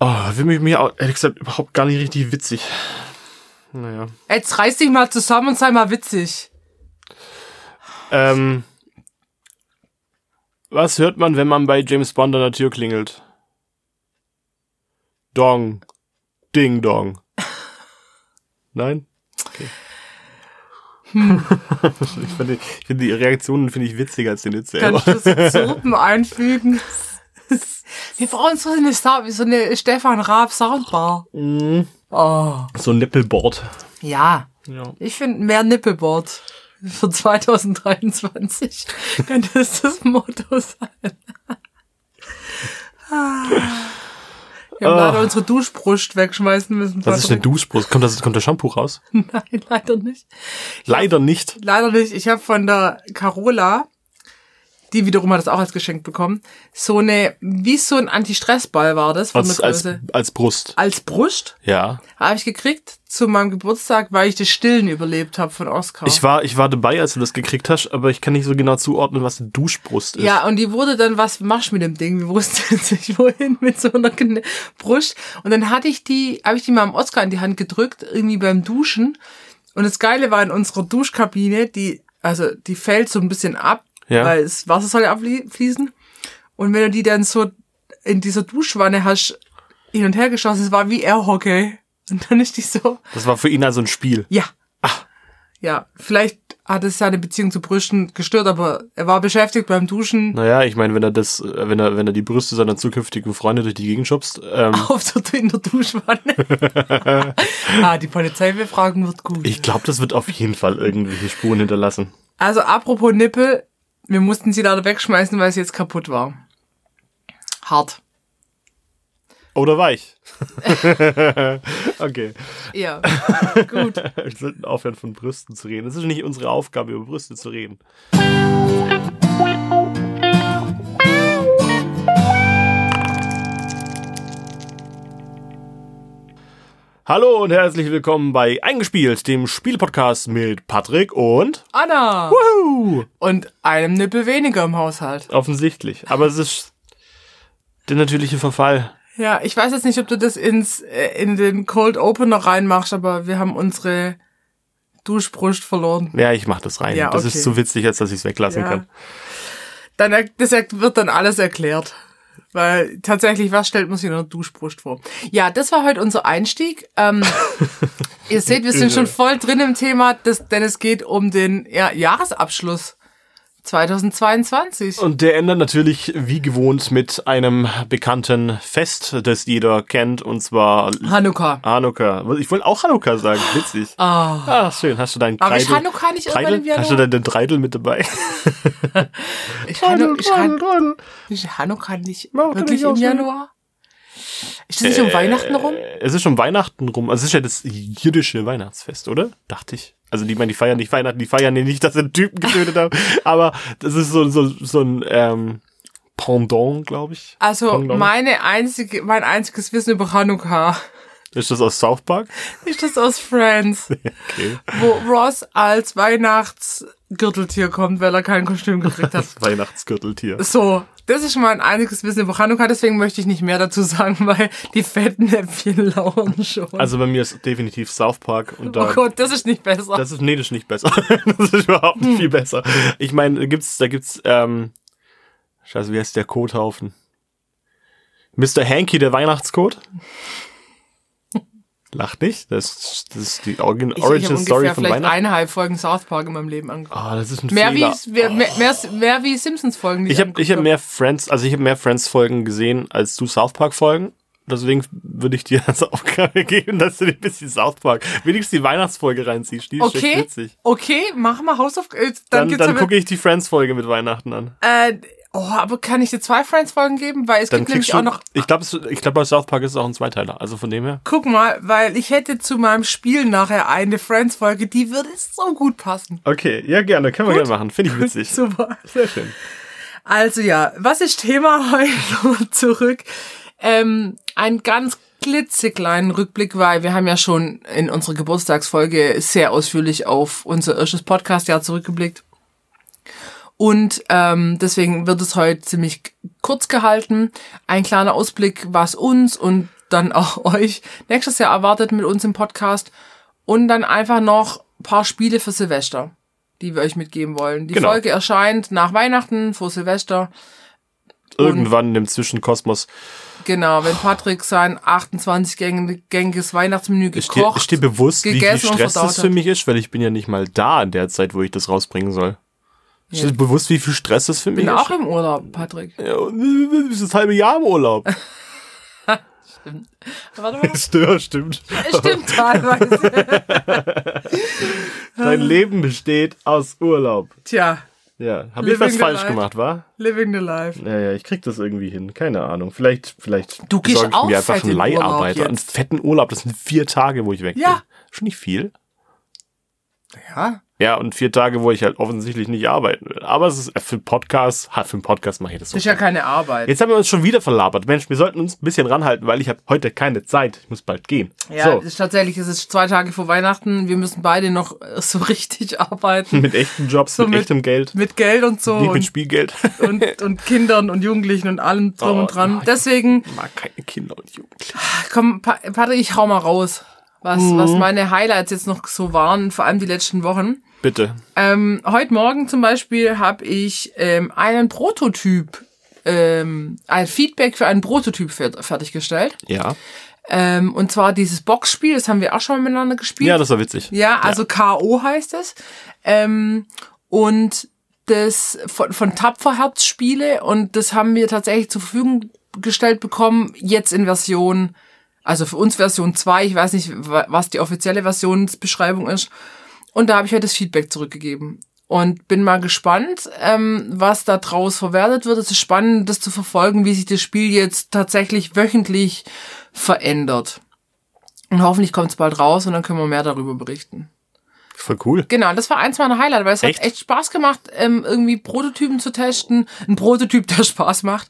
Oh, für mich, mir auch, ehrlich gesagt überhaupt gar nicht richtig witzig. Naja. Jetzt reiß dich mal zusammen und sei mal witzig. Ähm, was hört man, wenn man bei James Bond an der Tür klingelt? Dong. Ding Dong. Nein? Okay. ich finde ich finde die Reaktionen finde ich witziger als den Witz selber. Kannst du so Zirpen einfügen? Wir brauchen so eine, Sa- so eine Stefan Raab Soundbar. Oh. So ein Nippelboard. Ja, Ja. ich finde mehr Nippelboard für 2023 könnte es das Motto sein. Ah. Wir haben Ah. leider unsere Duschbrust wegschmeißen müssen. Das ist eine Duschbrust. Kommt, das, kommt der Shampoo raus? Nein, leider nicht. Leider nicht. Leider nicht. Ich habe von der Carola, die wiederum hat das auch als Geschenk bekommen, so eine, wie so ein Anti-Stress-Ball war das von Als, der als, Größe. als Brust. Als Brust Ja. habe ich gekriegt zu meinem Geburtstag, weil ich das Stillen überlebt habe von Oscar. Ich war, ich war dabei, als du das gekriegt hast, aber ich kann nicht so genau zuordnen, was eine Duschbrust ist. ja, und die wurde dann, was machst du mit dem Ding? Wir wussten jetzt nicht wohin mit so einer Brust. Und dann hatte ich die, habe ich die mal am Oscar in die Hand gedrückt, irgendwie beim Duschen. Und das Geile war in unserer Duschkabine, die, also die fällt so ein bisschen ab, Ja. weil das Wasser soll ja abfließen. Und wenn du die dann so in dieser Duschwanne hast, hin und her geschossen, es war wie Airhockey. Und dann ist die so, Das war für ihn also ein Spiel. ja. Ja, vielleicht hat es seine Beziehung zu Brüsten gestört, aber er war beschäftigt beim Duschen Naja, ich meine, wenn er das, wenn er, wenn er die Brüste seiner zukünftigen Freunde durch die Gegend schubst, ähm, auf der, in der Duschwanne. ah, die Polizeibefragung wird gut. ich glaube, das wird auf jeden Fall irgendwelche Spuren hinterlassen. Also apropos Nippel, wir mussten sie leider wegschmeißen, weil sie jetzt kaputt war. Hart. Oder weich. okay. Ja, gut. Wir sollten aufhören, von Brüsten zu reden. Es ist nicht unsere Aufgabe, über Brüste zu reden. Hallo und herzlich willkommen bei Eingespielt, dem Spielpodcast mit Patrick und Anna. Woohoo! Und einem Nippel weniger im Haushalt. Offensichtlich. Aber es ist der natürliche Verfall. Ja, ich weiß jetzt nicht, ob du das ins, äh, in den Cold Opener reinmachst, aber wir haben unsere Duschbrust verloren. Ja, ich mach das rein. Ja, Das okay. ist so witzig, als dass ich es weglassen Ja. kann. Dann, das wird dann alles erklärt. Weil tatsächlich, was stellt man sich in einer Duschbrust vor? Ja, das war heute unser Einstieg. Ähm, ihr seht, wir sind schon voll drin im Thema, das, denn es geht um den ja, Jahresabschluss 2022. Und der endet natürlich wie gewohnt mit einem bekannten Fest, das jeder kennt, und zwar Hanukkah. Hanukkah. Ich wollte auch Hanukkah sagen, witzig. Ah. Ah, schön. Hast du deinen Aber ist Dreidel, Hanukkah nicht irgendwann im Dreidel? Hast du deinen Dreidel mit dabei? Ist, Hanu ist, Han Dreidel. ist Hanukkah nicht kann wirklich ich im. Januar? Ist das nicht um Weihnachten rum? Äh, Es ist schon Weihnachten rum. Also es ist ja das jüdische Weihnachtsfest, oder? Dachte ich. Also die, meine, die feiern nicht Weihnachten, die feiern ja nicht, dass sie einen Typen getötet haben. Aber das ist so, so, so ein ähm, Pendant, glaube ich. Also Pendant. meine einzige, mein einziges Wissen über Hanukkah Ist das aus South Park? ist das aus Friends. Okay. wo Ross als Weihnachtsgürteltier kommt, weil er kein Kostüm gekriegt hat. Das Weihnachtsgürteltier. So, das ist schon mal ein einziges Wissen über Hanukkah, deswegen möchte ich nicht mehr dazu sagen, weil die fetten Äpfel lauern schon. Also bei mir ist definitiv South Park und da. oh Gott, das ist nicht besser. Das ist, nee, das ist nicht besser. das ist überhaupt nicht viel besser. Ich meine, da gibt's, da gibt's, ähm, scheiße, wie heißt der Kothaufen? Mr. Hanky, der Weihnachtscode? Lacht nicht. Das, das ist die Origin, ich ich Origin Story ungefähr von vielleicht Weihnachten. eineinhalb Folgen South Park in meinem Leben angeguckt. Ah, das ist ein Mehr wie, Fehler. mehr, mehr, mehr, mehr wie Simpsons-Folgen. die Ich habe ich hab mehr Friends, also ich habe mehr Friends-Folgen gesehen als du South Park-Folgen. Deswegen würde ich dir als Aufgabe geben, dass du dir ein bisschen South Park, wenigstens die Weihnachtsfolge reinziehst. Die ist Okay, witzig. okay, mach mal Hausaufgaben. Dann, Dann, dann aber- gucke ich die Friends-Folge mit Weihnachten an. Äh, oh, aber kann ich dir zwei Friends-Folgen geben? Weil es Dann gibt nämlich du, auch noch ich glaube, ich glaube, bei South Park ist es auch ein Zweiteiler. Also von dem her. Guck mal, weil ich hätte zu meinem Spiel nachher eine Friends-Folge, die würde so gut passen. Okay, ja, gerne. Können wir gerne machen. Finde ich witzig. Super. Sehr schön. Also ja, was ist Thema heute zurück? Ähm, ein ganz klitzekleinen Rückblick, weil wir haben ja schon in unserer Geburtstagsfolge sehr ausführlich auf unser erstes Podcast-Jahr zurückgeblickt. Und ähm, deswegen wird es heute ziemlich kurz gehalten. Ein kleiner Ausblick, was uns und dann auch euch nächstes Jahr erwartet mit uns im Podcast. Und dann einfach noch ein paar Spiele für Silvester, die wir euch mitgeben wollen. Die Genau. Folge erscheint nach Weihnachten, vor Silvester. Irgendwann im Zwischenkosmos. Genau, wenn Patrick sein 28-gängiges Weihnachtsmenü Ich stehe gekocht, steh bewusst, wie viel gegessen und Stress verdaut das für hat. mich ist, weil ich bin ja nicht mal da in der Zeit, wo ich das rausbringen soll. Ja. Steht bewusst, wie viel Stress das für mich bin ist? auch im Urlaub, Patrick. Ja, du bist das halbe Jahr im Urlaub. Warte mal. ja, stimmt. Stimmt teilweise. Dein Leben besteht aus Urlaub. Tja, Ja, habe ich was falsch life. gemacht, wa? living the life. Ja, ja, ich krieg das irgendwie hin. Keine Ahnung. Vielleicht, vielleicht Du gehst ich auch mir einfach einen Leiharbeiter. Einen fetten Urlaub. Das sind vier Tage, wo ich weg Ja. bin. Schon nicht viel. Ja, Ja, und vier Tage, wo ich halt offensichtlich nicht arbeiten will. Aber es ist äh, für einen Podcast, für einen Podcast mache ich das so. ist ja keine Arbeit. Jetzt haben wir uns schon wieder verlabert. Mensch, wir sollten uns ein bisschen ranhalten, weil ich habe heute keine Zeit. Ich muss bald gehen. Ja, so, ist tatsächlich, es ist zwei Tage vor Weihnachten. Wir müssen beide noch äh, so richtig arbeiten. mit echten Jobs, So mit, mit- echtem Geld, Mit Geld und so. nicht mit Spielgeld. und, und Kindern und Jugendlichen und allem drum Oh, und dran. nein. Deswegen, Ich mag keine Kinder und Jugendliche. komm, Pa- Patrick, ich hau mal raus. Was, Mhm. was meine Highlights jetzt noch so waren, vor allem die letzten Wochen. Bitte. Ähm, heute Morgen zum Beispiel habe ich ähm, einen Prototyp, ähm, ein Feedback für einen Prototyp fer fertiggestellt. Ja. Ähm, und zwar dieses Boxspiel, das haben wir auch schon mal miteinander gespielt. Ja, das war witzig. Ja, also K.O. heißt es. Ähm, und das von, von Tapferherz Spiele und das haben wir tatsächlich zur Verfügung gestellt bekommen, jetzt in Version, also für uns Version 2, ich weiß nicht, wa- was die offizielle Versionsbeschreibung ist. Und da habe ich heute das Feedback zurückgegeben. Und bin mal gespannt, ähm, was da draus verwertet wird. Es ist spannend, das zu verfolgen, wie sich das Spiel jetzt tatsächlich wöchentlich verändert. Und hoffentlich kommt es bald raus und dann können wir mehr darüber berichten. Voll cool. Genau, das war eins meiner Highlights, weil es Echt? hat echt Spaß gemacht, ähm, irgendwie Prototypen zu testen. Ein Prototyp, der Spaß macht.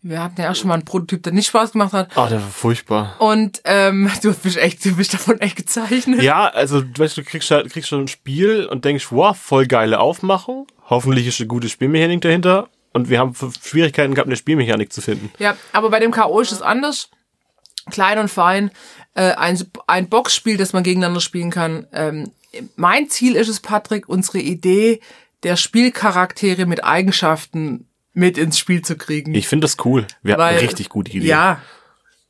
Wir hatten ja auch schon mal einen Prototyp, der nicht Spaß gemacht hat. Ah, der war furchtbar. Und ähm, du bist echt, du bist davon echt gezeichnet. Ja, also du weißt, du kriegst halt, kriegst schon ein Spiel und denkst, wow, voll geile Aufmachung. Hoffentlich ist eine gute Spielmechanik dahinter. Und wir haben Schwierigkeiten gehabt, eine Spielmechanik zu finden. Ja, aber bei dem K.O. ist es anders. Klein und fein. Äh, ein, ein Boxspiel, das man gegeneinander spielen kann. Ähm, mein Ziel ist es, Patrick, unsere Idee der Spielcharaktere mit Eigenschaften mit ins Spiel zu kriegen. Ich finde das cool. Wir hatten Weil- eine richtig gute Idee. Ja.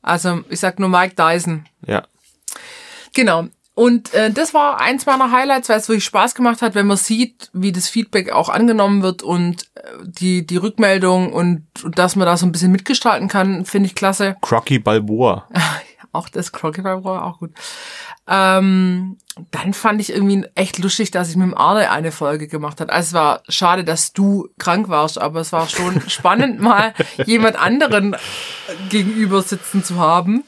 Also, ich sag nur Mike Dyson. Ja. Genau. Und äh, das war eins meiner Highlights, weil es wirklich Spaß gemacht hat, wenn man sieht, wie das Feedback auch angenommen wird und äh, die, die Rückmeldung und, und dass man da so ein bisschen mitgestalten kann, finde ich klasse. Crocky Balboa. Auch das Crocodile war auch gut. Ähm, dann fand ich irgendwie echt lustig, dass ich mit dem Arne eine Folge gemacht habe. Also es war schade, dass du krank warst, aber es war schon spannend, mal jemand anderen gegenüber sitzen zu haben.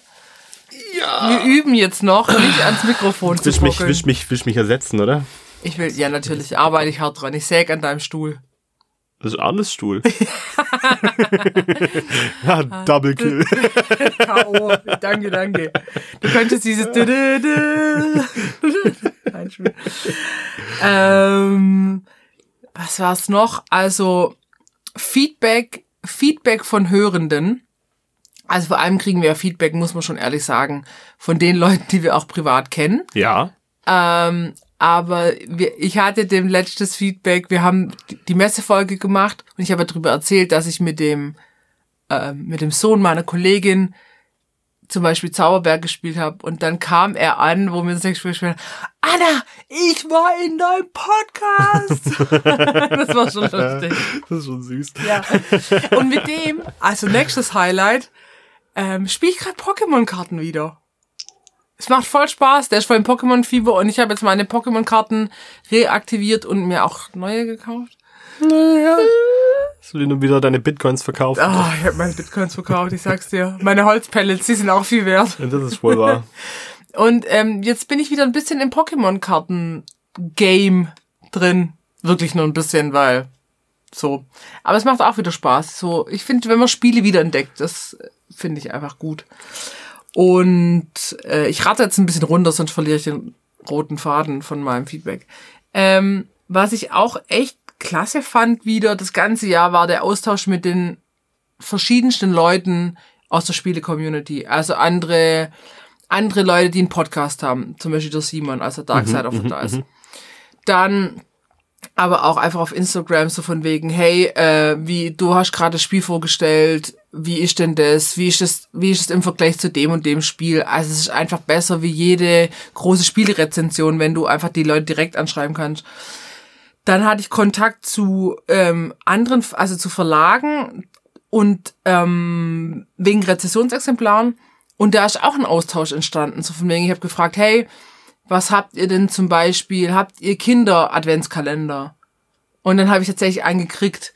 Ja. Wir üben jetzt noch, nicht ans Mikrofon zu Wisch mich, ruckeln. wisch mich, wisch mich ersetzen, oder? Ich will, ja natürlich, arbeite ich hart dran. Ich säg an deinem Stuhl. Das ist Arnes Stuhl. ja, Double Kill. K.O. danke, danke. Du könntest dieses einspielen. ähm, was war's noch? Also Feedback, Feedback von Hörenden. Also vor allem kriegen wir ja Feedback, muss man schon ehrlich sagen, von den Leuten, die wir auch privat kennen. Ja. Ähm, aber wir, ich hatte dem letztes Feedback, wir haben die- Messefolge gemacht und ich habe darüber erzählt, dass ich mit dem, ähm, mit dem Sohn meiner Kollegin zum Beispiel Zauberberg gespielt habe und dann kam er an, wo wir das nächste Spiel gespielt haben, Anna, ich war in deinem Podcast. das war schon lustig. Das ist schon süß. Ja. Und mit dem, also nächstes Highlight, ähm, spiele ich gerade Pokémon-Karten wieder. Es macht voll Spaß. Der ist voll im Pokémon-Fieber und ich habe jetzt meine Pokémon-Karten reaktiviert und mir auch neue gekauft. Hast du dir nur wieder deine Bitcoins verkauft? Oh, ich habe meine Bitcoins verkauft, ich sag's dir. Meine Holzpellets, die sind auch viel wert. Ja, Das ist wohl wahr. Und ähm, jetzt bin ich wieder ein bisschen im Pokémon-Karten-Game drin. Wirklich nur ein bisschen, weil so. Aber es macht auch wieder Spaß. So, ich finde, wenn man Spiele wieder entdeckt, das äh, finde ich einfach gut. Und äh, ich rate jetzt ein bisschen runter, sonst verliere ich den roten Faden von meinem Feedback. Ähm, was ich auch echt klasse fand wieder das ganze Jahr, war der Austausch mit den verschiedensten Leuten aus der Spiele-Community. Also andere, andere Leute, die einen Podcast haben. Zum Beispiel der Simon, also Dark Side of the Dice. Dann aber auch einfach auf Instagram so von wegen, hey, äh, wie du hast gerade das Spiel vorgestellt, wie ist denn das, wie ist das, wie ist es im Vergleich zu dem und dem Spiel? Also es ist einfach besser wie jede große Spielerezension, wenn du einfach die Leute direkt anschreiben kannst. Dann hatte ich Kontakt zu ähm, anderen, also zu Verlagen und ähm, wegen Rezessionsexemplaren und da ist auch ein Austausch entstanden. So von wegen, ich habe gefragt, hey, was habt ihr denn zum Beispiel? Habt ihr Kinder-Adventskalender? Und dann habe ich tatsächlich einen gekriegt,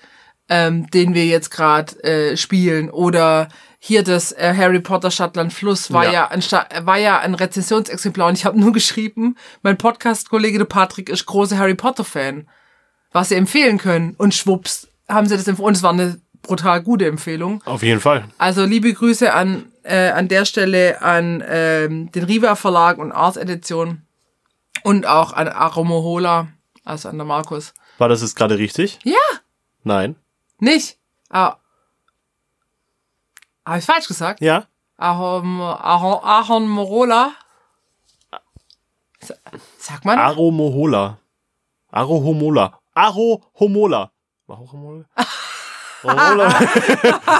ähm, den wir jetzt gerade äh, spielen. Oder hier das äh, Harry Potter Stadtland Fluss war Ja. ja, ein Sta- war ja ein Rezensionsexemplar und ich habe nur geschrieben, mein Podcast-Kollege der Patrick ist großer Harry Potter-Fan, was sie empfehlen können. Und schwupps haben sie das empfohlen. Und es war eine brutal gute Empfehlung. Auf jeden Fall. Also liebe Grüße an äh, an der Stelle an ähm, den Riva Verlag und Ars Edition und auch an Aromohola, also an der Markus. War das jetzt gerade richtig? Ja, Nein. nicht. Ah. Habe ich falsch gesagt? Ja? Ahorn, Ahorn, Ahorn Morola. Sa- Sag man? Aromohola. Arohomola. Arohomola. Arohomola?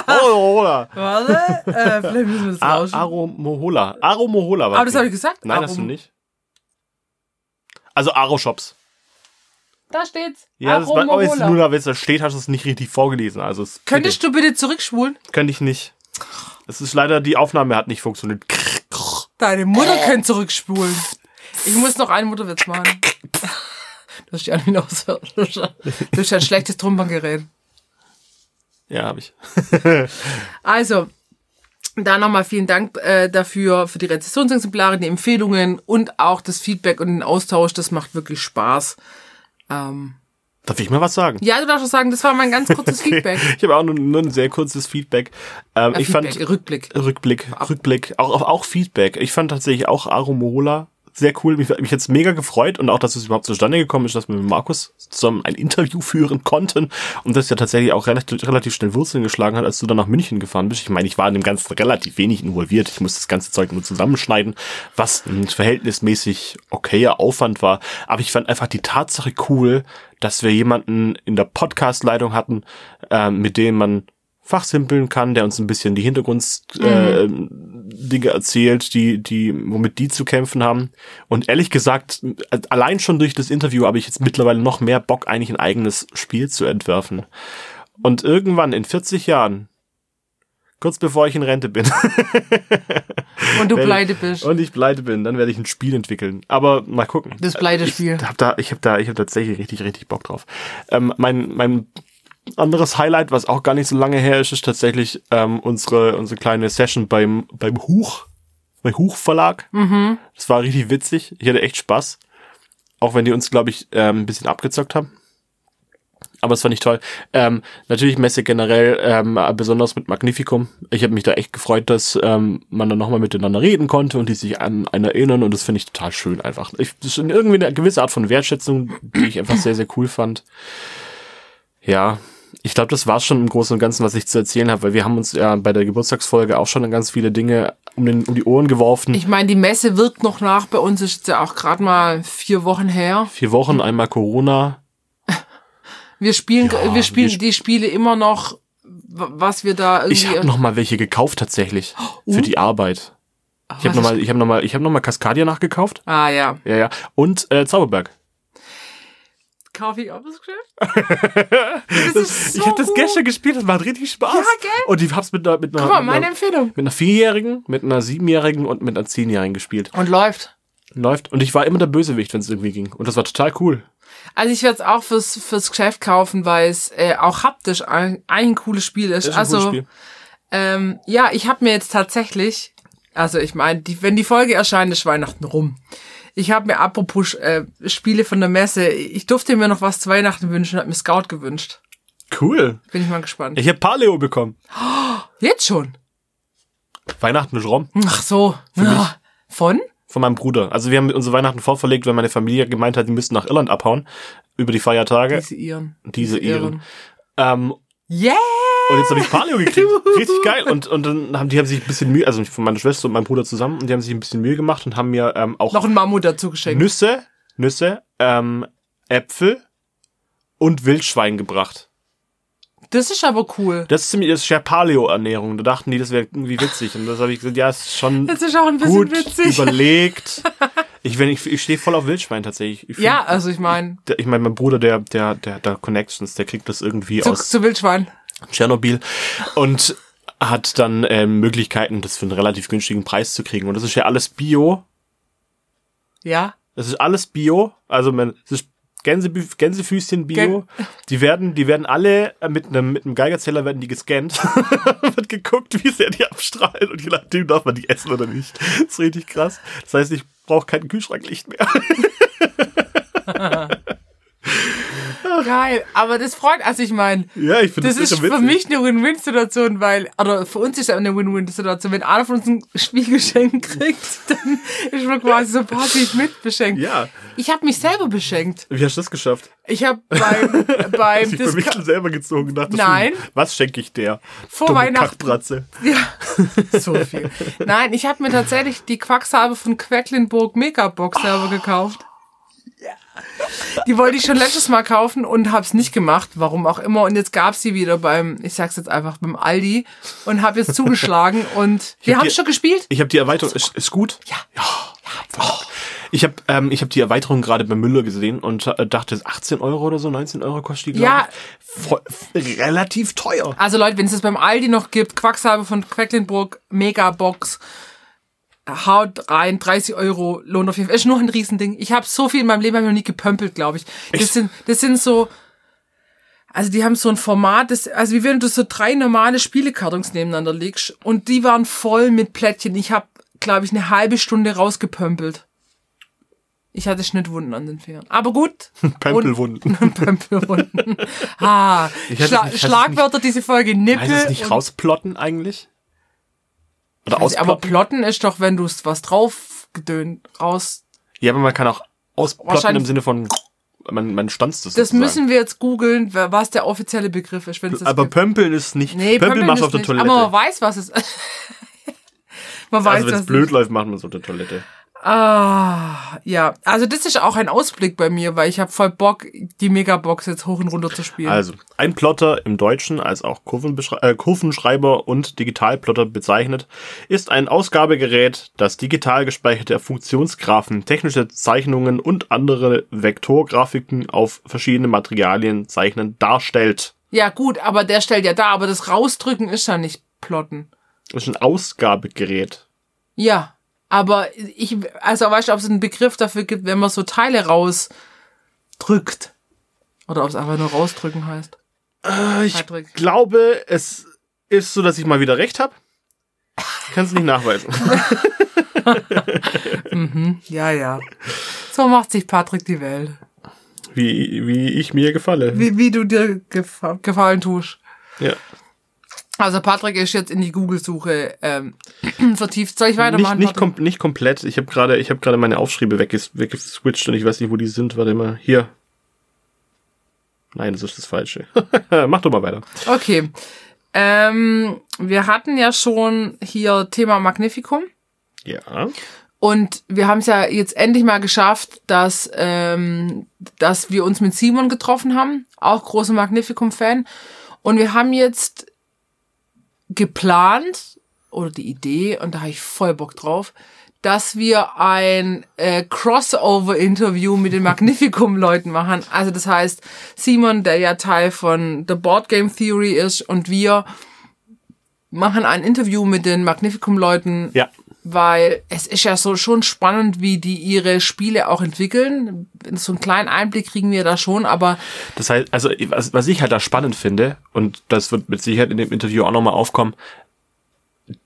Arohomola. Warte, äh, vielleicht müssen wir das rauschen. Aromohola. Aromohola war Aber das habe ich gesagt. Nein, hast du Arom- nicht. Also Aro-Shops. Da steht's. Ja, das war, aber jetzt Aromohola. nur, da, wenn es da steht, hast du es nicht richtig vorgelesen. Also es Könntest du bitte zurückspulen? Könnte ich nicht. Es ist leider, die Aufnahme hat nicht funktioniert. Deine Mutter könnte zurückspulen. Ich muss noch einen Mutterwitz machen. Du hast die an mich aushört. Du hast ein schlechtes Trompengerät. Ja, habe ich. Also, da nochmal vielen Dank äh, dafür, für die Rezessionsexemplare, die Empfehlungen und auch das Feedback und den Austausch. Das macht wirklich Spaß. Ähm, Darf ich mal was sagen? ja, du darfst auch sagen, das war mein ganz kurzes Feedback. Ich habe auch nur, nur ein sehr kurzes Feedback. Ähm, Äh, ich Feedback, fand Rückblick. Rückblick, Rückblick, auch, auch, auch Feedback. Ich fand tatsächlich auch Aromola sehr cool. Mich, mich jetzt mega gefreut und auch, dass es überhaupt zustande gekommen ist, dass wir mit Markus zusammen ein Interview führen konnten und das ja tatsächlich auch relativ, relativ schnell Wurzeln geschlagen hat, als du dann nach München gefahren bist. Ich meine, ich war in dem Ganzen relativ wenig involviert. Ich musste das ganze Zeug nur zusammenschneiden, was ein verhältnismäßig okayer Aufwand war. Aber ich fand einfach die Tatsache cool, dass wir jemanden in der Podcast-Leitung hatten, ähm, mit dem man fachsimpeln kann, der uns ein bisschen die Hintergrundsdinge äh, Dinge erzählt, die, die, womit die zu kämpfen haben. Und ehrlich gesagt, allein schon durch das Interview habe ich jetzt mittlerweile noch mehr Bock, eigentlich ein eigenes Spiel zu entwerfen. Und irgendwann in 40 Jahren, kurz bevor ich in Rente bin Und du pleite bist. und ich pleite bin, dann werde ich ein Spiel entwickeln. Aber mal gucken. Das Pleitespiel. Ich hab da, ich habe da, ich habe tatsächlich richtig, richtig Bock drauf. Ähm, mein, mein anderes Highlight, was auch gar nicht so lange her ist, ist tatsächlich ähm, unsere, unsere kleine Session beim, beim Huch, bei Huch Verlag. Mhm. Das war richtig witzig. Ich hatte echt Spaß. Auch wenn die uns, glaube ich, ähm, ein bisschen abgezockt haben. Aber es fand ich toll. Ähm, natürlich Messe generell, ähm, besonders mit Magnificum. Ich habe mich da echt gefreut, dass ähm, man dann nochmal miteinander reden konnte und die sich an einen erinnern und das finde ich total schön einfach. Ich, das ist irgendwie eine gewisse Art von Wertschätzung, die ich einfach sehr, sehr cool fand. Ja, ich glaube, das war's schon im Großen und Ganzen, was ich zu erzählen habe, weil wir haben uns ja bei der Geburtstagsfolge auch schon ganz viele Dinge um, den, um die Ohren geworfen. Ich meine, die Messe wirkt noch nach. Bei uns ist es ja auch gerade mal vier Wochen her. Vier Wochen, einmal Corona. Wir spielen, Ja, wir spielen wir sp- die Spiele immer noch, was wir da irgendwie. Ich habe noch mal welche gekauft tatsächlich für die Arbeit. Ich habe was noch ist- mal, ich habe noch mal, ich habe noch mal Cascadia nachgekauft. Ah ja. Ja, ja. Und äh, Zauberberg. Kaufe ich auch das Geschäft? das ist so ich habe das gestern gespielt, das macht richtig Spaß. Ja, gell? Und ich hab's mit einer, mit einer, Guck mal, meine einer Empfehlung. mit einer Vierjährigen, mit einer Siebenjährigen und mit einer Zehnjährigen gespielt. Und läuft. Läuft. Und ich war immer der Bösewicht, wenn es irgendwie ging. Und das war total cool. Also ich werde es auch fürs, fürs Geschäft kaufen, weil es äh, auch haptisch ein, ein cooles Spiel ist. Das ist also Spiel. Ähm, ja, ich habe mir jetzt tatsächlich, also ich meine, die, wenn die Folge erscheint, ist Weihnachten rum. Ich habe mir apropos äh, Spiele von der Messe, ich durfte mir noch was zu Weihnachten wünschen, habe mir Scout gewünscht. Cool. Bin ich mal gespannt. Ich habe Paleo bekommen. Jetzt schon? Weihnachten ist rum. Ach so. Ja. Von? Von meinem Bruder. Also wir haben unsere Weihnachten vorverlegt, weil meine Familie gemeint hat, die müssten nach Irland abhauen. Über die Feiertage. Diese Iren. Diese Iren. Ähm, Yeah! Und jetzt habe ich Paleo gekriegt. Richtig geil. Und, und dann haben die haben sich ein bisschen Mühe, also von meiner Schwester und meinem Bruder zusammen, und die haben sich ein bisschen Mühe gemacht und haben mir ähm, auch Noch ein Mammut dazu geschenkt. Nüsse, Nüsse, ähm, Äpfel und Wildschwein gebracht. Das ist aber cool. Das ist ziemlich, das ist ja Paleo-Ernährung. Da dachten die, das wäre irgendwie witzig. Und das habe ich gesagt, ja, ist schon Das ist auch ein bisschen gut witzig. überlegt. Ich, wenn ich, ich stehe voll auf Wildschwein tatsächlich. Ich find- Ja, also ich meine, der, ich meine, mein Bruder, der, der, der, der Connections, der kriegt das irgendwie zu, aus zu Wildschwein. Tschernobyl und hat dann ähm, Möglichkeiten, das für einen relativ günstigen Preis zu kriegen. Und das ist ja alles Bio. Ja. Das ist alles Bio. Also man, es ist Gänse, Gänsefüßchen Bio. Die werden, die werden alle äh, mit einem, mit einem Geigerzähler werden die gescannt. wird geguckt, wie sehr die abstrahlen und je nachdem darf man die essen oder nicht. Das ist richtig krass. Das heißt, ich brauche kein Kühlschranklicht mehr. Geil. Aber das freut, also ich meine, ja, ich finde das ist für mich eine Win-Win-Situation, weil, oder für uns ist es eine Win-Win-Situation. Wenn einer von uns ein Spielgeschenk kriegt, dann ist man quasi so passiv mitbeschenkt. Ja. Ich habe mich selber beschenkt. Wie hast du das geschafft? Ich habe beim, beim bei Disco- Michel selber gezogen dachte, Nein. was schenke ich der? Vor Dumme Weihnachten. Kackbratze. Ja, so viel. Nein, ich habe mir tatsächlich die Quacksalbe von Quecklinburg Megabox selber gekauft. Die wollte ich schon letztes Mal kaufen und hab's nicht gemacht, warum auch immer. Und jetzt gab's sie wieder beim, ich sag's jetzt einfach, beim Aldi und habe jetzt zugeschlagen und wir hab haben die- schon gespielt. Ich habe die Erweiterung, ist, ist gut? Ja. Ich habe ähm, ich hab die Erweiterung gerade bei Müller gesehen und äh, dachte, 18 Euro oder so, 19 Euro kostet die, Ja. ich. Voll, relativ teuer. Also Leute, wenn es das beim Aldi noch gibt, Quacksalbe von Quecklinburg Megabox, haut rein, 30 Euro, lohnt auf jeden Fall. Ist nur ein Riesending. Ich habe so viel in meinem Leben noch nie gepömpelt, glaube ich. Das Echt? sind, das sind so, also die haben so ein Format, das, also wie wenn du so drei normale Spielekartons nebeneinander legst und die waren voll mit Plättchen. Ich habe, glaube ich, eine halbe Stunde rausgepömpelt. Ich hatte Schnittwunden an den Fingern. Aber gut. Pömpelwunden. Und- Pömpelwunden. Ah, Schla nicht- Schlagwörter diese Folge Nippel. Heißt es nicht rausplotten eigentlich? Oder Also, aber plotten ist doch, wenn du was drauf gedönt raus. ja, aber man kann auch ausplotten im Sinne von, man, man stanzt das Das sozusagen. müssen wir jetzt googeln, was der offizielle Begriff ist, es das Aber gibt. Pömpeln ist nicht. Nee, Pömpeln Pömpeln machst du ist auf der nicht, Toilette. Aber man weiß, was es Man weiß also wenn es blöd nicht. läuft, macht man es auf der Toilette. Ah, ja. Also das ist auch ein Ausblick bei mir, weil ich habe voll Bock, die Megabox jetzt hoch und runter zu spielen. Also, ein Plotter im Deutschen als auch Kurvenbeschrei- äh, Kurvenschreiber und Digitalplotter bezeichnet, ist ein Ausgabegerät, das digital gespeicherte Funktionsgraphen, technische Zeichnungen und andere Vektorgrafiken auf verschiedene Materialien zeichnen darstellt. ja gut, aber der stellt ja da, aber das Rausdrücken ist ja nicht plotten. Das ist ein Ausgabegerät. Ja, aber ich, also weißt du, ob es einen Begriff dafür gibt, wenn man so Teile rausdrückt. Oder ob es einfach nur rausdrücken heißt. Äh, ich Patrick. glaube, es ist so, dass ich mal wieder recht habe. Kannst nicht nachweisen. Ja, ja. So macht sich Patrick die Welt. wie, wie ich mir gefalle. Wie, wie du dir gefa gefallen tust. Ja. Also Patrick ist jetzt in die Google-Suche ähm, vertieft. Soll ich Nicht, weitermachen? nicht, Patrick? kom nicht komplett. Ich habe gerade ich habe gerade meine Aufschriebe wegges weggeswitcht und ich weiß nicht, wo die sind. Warte mal. Hier. Nein, das ist das Falsche. Mach doch mal weiter. Okay. Ähm, wir hatten ja schon hier Thema Magnificum. Ja. Und wir haben es ja jetzt endlich mal geschafft, dass, ähm, dass wir uns mit Simon getroffen haben, auch großer Magnificum-Fan. Und wir haben jetzt geplant, oder die Idee, und da habe ich voll Bock drauf, dass wir ein äh, Crossover-Interview mit den Magnificum-Leuten machen. Also das heißt, Simon, der ja Teil von The Board Game Theory ist, und wir machen ein Interview mit den Magnificum-Leuten Ja. Weil es ist ja so schon spannend, wie die ihre Spiele auch entwickeln. So einen kleinen Einblick kriegen wir da schon, aber Das heißt, also was, ich halt da spannend finde, und das wird mit Sicherheit in dem Interview auch nochmal aufkommen,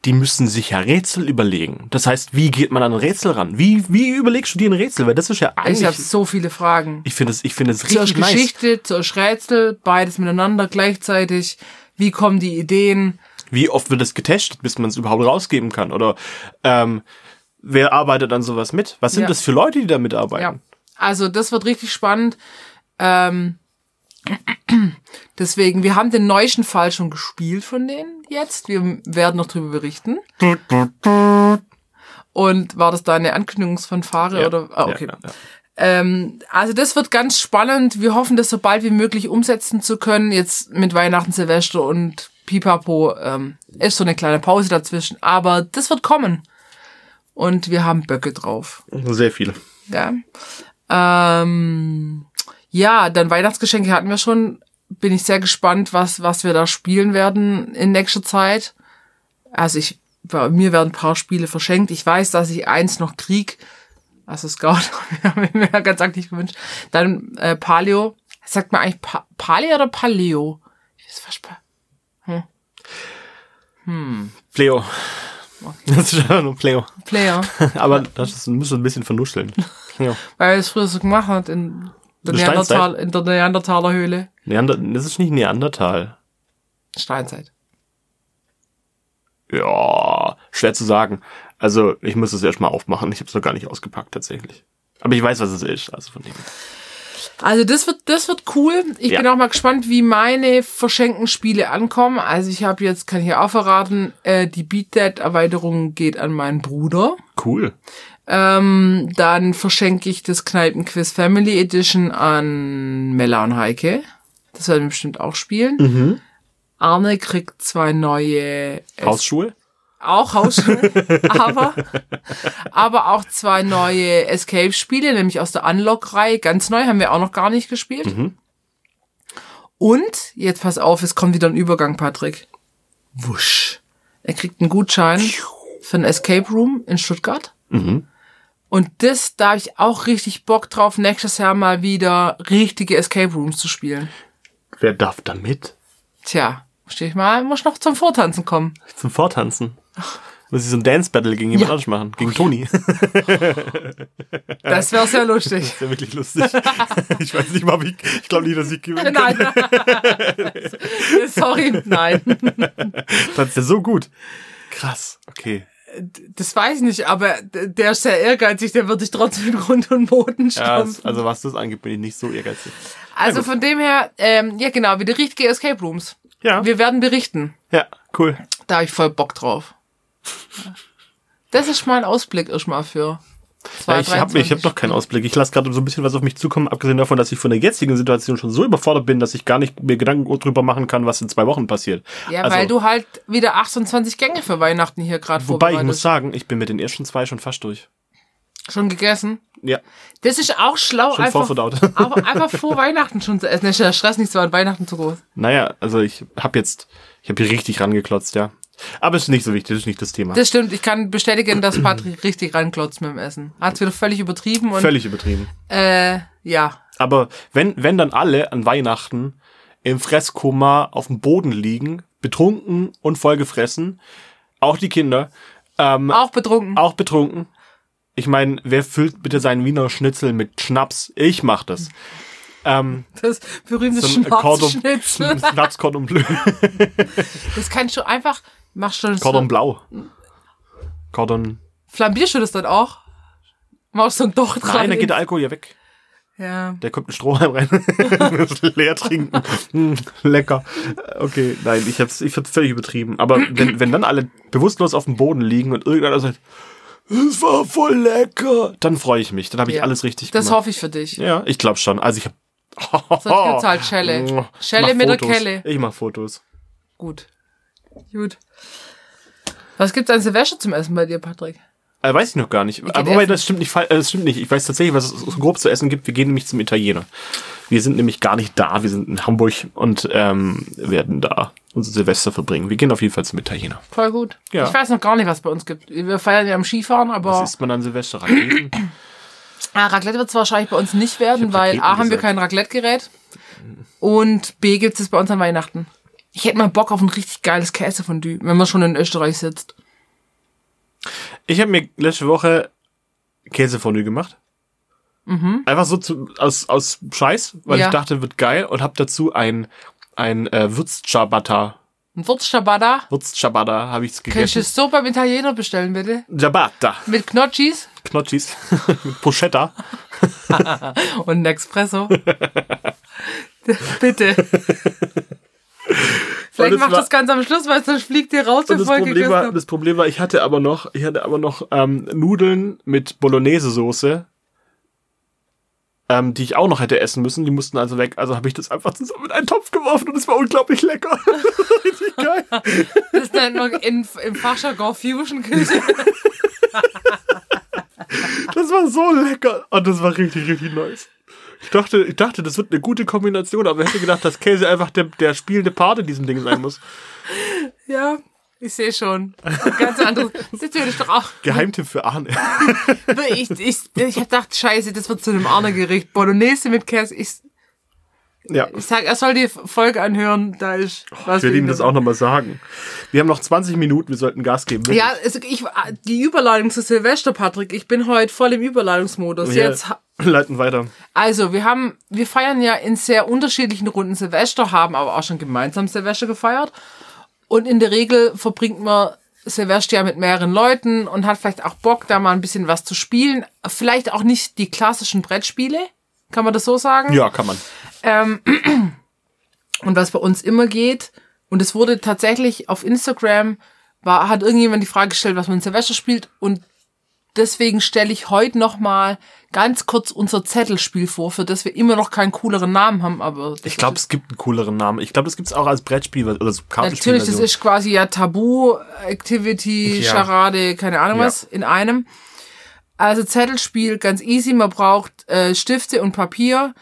die müssen sich ja Rätsel überlegen. Das heißt, wie geht man an ein Rätsel ran? Wie, wie überlegst du dir ein Rätsel? Weil das ist ja ich eigentlich. habe so viele Fragen. Ich finde es, ich finde es Zur richtig nice. Geschichte, zur Rätsel, beides miteinander gleichzeitig. Wie kommen die Ideen? Wie oft wird es getestet, bis man es überhaupt rausgeben kann? Oder ähm, wer arbeitet an sowas mit? Was sind Ja. das für Leute, die da mitarbeiten? Ja, also das wird richtig spannend. Ähm, Deswegen, wir haben den neuesten Fall schon gespielt von denen jetzt. Wir werden noch drüber berichten. Und war das da eine Ankündigungsfanfare Ja. oder? Ah, okay. Ja, ja, ja. Ähm, also das wird ganz spannend. Wir hoffen, das so bald wie möglich umsetzen zu können. Jetzt mit Weihnachten, Silvester und Pipapo ähm, ist so eine kleine Pause dazwischen. Aber das wird kommen. Und wir haben Böcke drauf. Sehr viele. Ja. Ähm, ja, dann Weihnachtsgeschenke hatten wir schon. Bin ich sehr gespannt, was, was wir da spielen werden in nächster Zeit. Also ich, bei mir werden ein paar Spiele verschenkt. Ich weiß, dass ich eins noch krieg. Also Scout habe ich mir ganz aktiv gewünscht. Dann äh, Paleo. Sagt man eigentlich pa Paleo oder Paleo? Ich weiß fast pa- Pleo. Das ist einfach nur Pleo. Player. Aber das ist, muss ein bisschen vernuscheln. Ja. Weil er es früher so gemacht hat in der? Neandertal, in der Neandertaler Höhle. Neander das ist nicht Neandertal. Steinzeit. Ja, schwer zu sagen. Also, ich muss es erst mal aufmachen. Ich habe es noch gar nicht ausgepackt, tatsächlich. Aber ich weiß, was es ist. Also von dem. Also das wird, das wird cool. Ich Ja. bin auch mal gespannt, wie meine verschenkten Spiele ankommen. Also ich habe jetzt, kann ich auch verraten, äh, die Beat That Erweiterung geht an meinen Bruder. Cool. Ähm, dann verschenke ich das Kneipenquiz Family Edition an Mella und Heike. Das werden wir bestimmt auch spielen. Arne kriegt zwei neue Hausschuhe? Auch Hausschuhe, aber, aber auch zwei neue Escape-Spiele, nämlich aus der Unlock-Reihe. Ganz neu, haben wir auch noch gar nicht gespielt. Und, jetzt pass auf, es kommt wieder ein Übergang, Patrick. Wusch. Er kriegt einen Gutschein für ein Escape Room in Stuttgart. Und das, da habe ich auch richtig Bock drauf, nächstes Jahr mal wieder richtige Escape Rooms zu spielen. Wer darf da mit? Tja, stehe ich mal, muss noch zum Vortanzen kommen. Zum Vortanzen. Muss ich so ein Dance-Battle gegen jemand Ja. anderes machen? Gegen Toni. Das wäre sehr lustig. Das wäre wirklich lustig. ich weiß nicht mal, ich, ich glaube nicht, dass ich gewinnen kann. Nein. Sorry, nein. Das ist ja so gut. Krass. Okay. Das weiß ich nicht, aber der ist sehr ehrgeizig, der wird dich trotzdem in Grund und Boden Ja, stampfen. also was das angeht, bin ich nicht so ehrgeizig. also von dem her, ähm, ja genau, wieder richtige Escape Rooms. Ja. Wir werden berichten. Ja, cool. Da habe ich voll Bock drauf. Das ist mal ein Ausblick erstmal für Ja, ich habe ich hab 2023. doch keinen Ausblick. Ich lasse gerade so ein bisschen was auf mich zukommen, abgesehen davon, dass ich von der jetzigen Situation schon so überfordert bin, dass ich gar nicht mir Gedanken drüber machen kann, was in zwei Wochen passiert. Ja, Also, weil du halt wieder 28 Gänge für Weihnachten hier gerade Wobei, ich muss sagen, ich bin mit den ersten zwei schon fast durch. Schon gegessen. Ja, Das ist auch schlau, schon einfach, aber einfach vor Weihnachten schon zu essen. Ist der Stress nicht so an Weihnachten zu groß. naja, also ich habe jetzt, ich habe hier richtig rangeklotzt, ja. Aber es ist nicht so wichtig, das ist nicht das Thema. Das stimmt, ich kann bestätigen, dass Patrick richtig ranklotzt mit dem Essen. Hat's wieder völlig übertrieben und Völlig übertrieben. äh, ja. Aber wenn, wenn dann alle an Weihnachten im Fresskoma auf dem Boden liegen, betrunken und vollgefressen, auch die Kinder, ähm, Auch betrunken. auch betrunken. Ich meine, wer füllt bitte seinen Wiener Schnitzel mit Schnaps? Ich mach das. Ähm, Das berühmte so Schnappschnitzel. Schnaps Cordon Bleu. Das kannst du einfach, machst du Cordon Blau. Cordon. flambierst du das dann auch? Machst du ein Doch dran? Nein, da geht der Alkohol ja weg. ja. Der kommt ein Strohhalm rein. das leer trinken. Hm, lecker. Okay, nein, ich hab's, ich hab's völlig übertrieben. Aber wenn, wenn dann alle bewusstlos auf dem Boden liegen und irgendeiner sagt, es war voll lecker, dann freue ich mich. Dann habe ich Ja. alles richtig Das gemacht. hoffe ich für dich. Ja, ich glaube schon. Also ich habe Sonst gibt's halt Schelle. Schelle mit der Kelle. Ich mach Fotos. Gut. Gut. Was gibt's an Silvester zum Essen bei dir, Patrick? Äh, weiß ich noch gar nicht. Aber wobei, das stimmt nicht. äh, Das stimmt nicht. Ich weiß tatsächlich, was es so grob zu essen gibt. Wir gehen nämlich zum Italiener. Wir sind nämlich gar nicht da. Wir sind in Hamburg und ähm, werden da unser Silvester verbringen. Wir gehen auf jeden Fall zum Italiener. Voll gut. Ja. Ich weiß noch gar nicht, was bei uns gibt. Wir feiern ja am Skifahren, aber Was isst man an Silvester? Raketen? ah, Raclette wird es wahrscheinlich bei uns nicht werden, weil A haben wir gesagt. kein Raclette-Gerät und B gibt es bei uns an Weihnachten. Ich hätte mal Bock auf ein richtig geiles Käsefondue, wenn man schon in Österreich sitzt. Ich habe mir letzte Woche Käsefondue gemacht. Einfach so zu, aus, aus Scheiß, weil Mhm. Ja. ich dachte, wird geil und habe dazu ein ein äh, Würzciabatta, Ein Wurzciabatta. Würzciabatta habe ich Kannst du gegessen. es so beim Italiener bestellen, bitte? Ciabatta, Mit Knotschis Knotschis mit Pochetta. und ein Espresso. Bitte. Vielleicht das macht das ganz am Schluss, weil sonst fliegt dir raus, Und das bevor ich Problem, war, das Problem war, ich hatte aber noch, ich hatte aber noch ähm, Nudeln mit Bolognese-Soße, ähm, die ich auch noch hätte essen müssen. Die mussten also weg. Also habe ich das einfach zusammen in einen Topf geworfen und es war unglaublich lecker. Richtig geil. Das ist dann noch in, im Fachjargon Fusion Küche. Das war so lecker. Und das war richtig, richtig nice. Ich dachte, ich dachte, das wird eine gute Kombination, aber ich hätte gedacht, dass Käse einfach der, der spielende Part in diesem Ding sein muss. Ja, ich sehe schon. Ganz anderes. Das ist natürlich doch auch. Geheimtipp für Arne. Ich, ich, ich hab gedacht, scheiße, das wird zu einem Arne-Gericht. Bolognese mit Käse. Ich, Ja. ich sag, er soll die Folge anhören, da ist was Ich ihn ihm das auch nochmal sagen. Wir haben noch 20 Minuten, wir sollten Gas geben. Ja, also ich, die Überleitung zu Silvester, Patrick. Ich bin heute voll im Überleitungsmodus. Wir Jetzt, leiten weiter. also, wir haben, wir feiern ja in sehr unterschiedlichen Runden Silvester, haben aber auch schon gemeinsam Silvester gefeiert. Und in der Regel verbringt man Silvester ja mit mehreren Leuten und hat vielleicht auch Bock, da mal ein bisschen was zu spielen. Vielleicht auch nicht die klassischen Brettspiele. Kann man das so sagen? Ja, kann man. Ähm, und was bei uns immer geht, und es wurde tatsächlich auf Instagram, war, hat irgendjemand die Frage gestellt, was man in Silvester spielt. Und deswegen stelle ich heute noch mal ganz kurz unser Zettelspiel vor, für das wir immer noch keinen cooleren Namen haben. Aber Ich glaube, es gibt einen cooleren Namen. Ich glaube, das gibt's auch als Brettspiel oder so Kartenspiel. Natürlich, das ist quasi ja Tabu, Activity, Ja. Charade, keine Ahnung Ja. was, in einem. Also Zettelspiel, ganz easy. Man braucht äh, Stifte und Papier.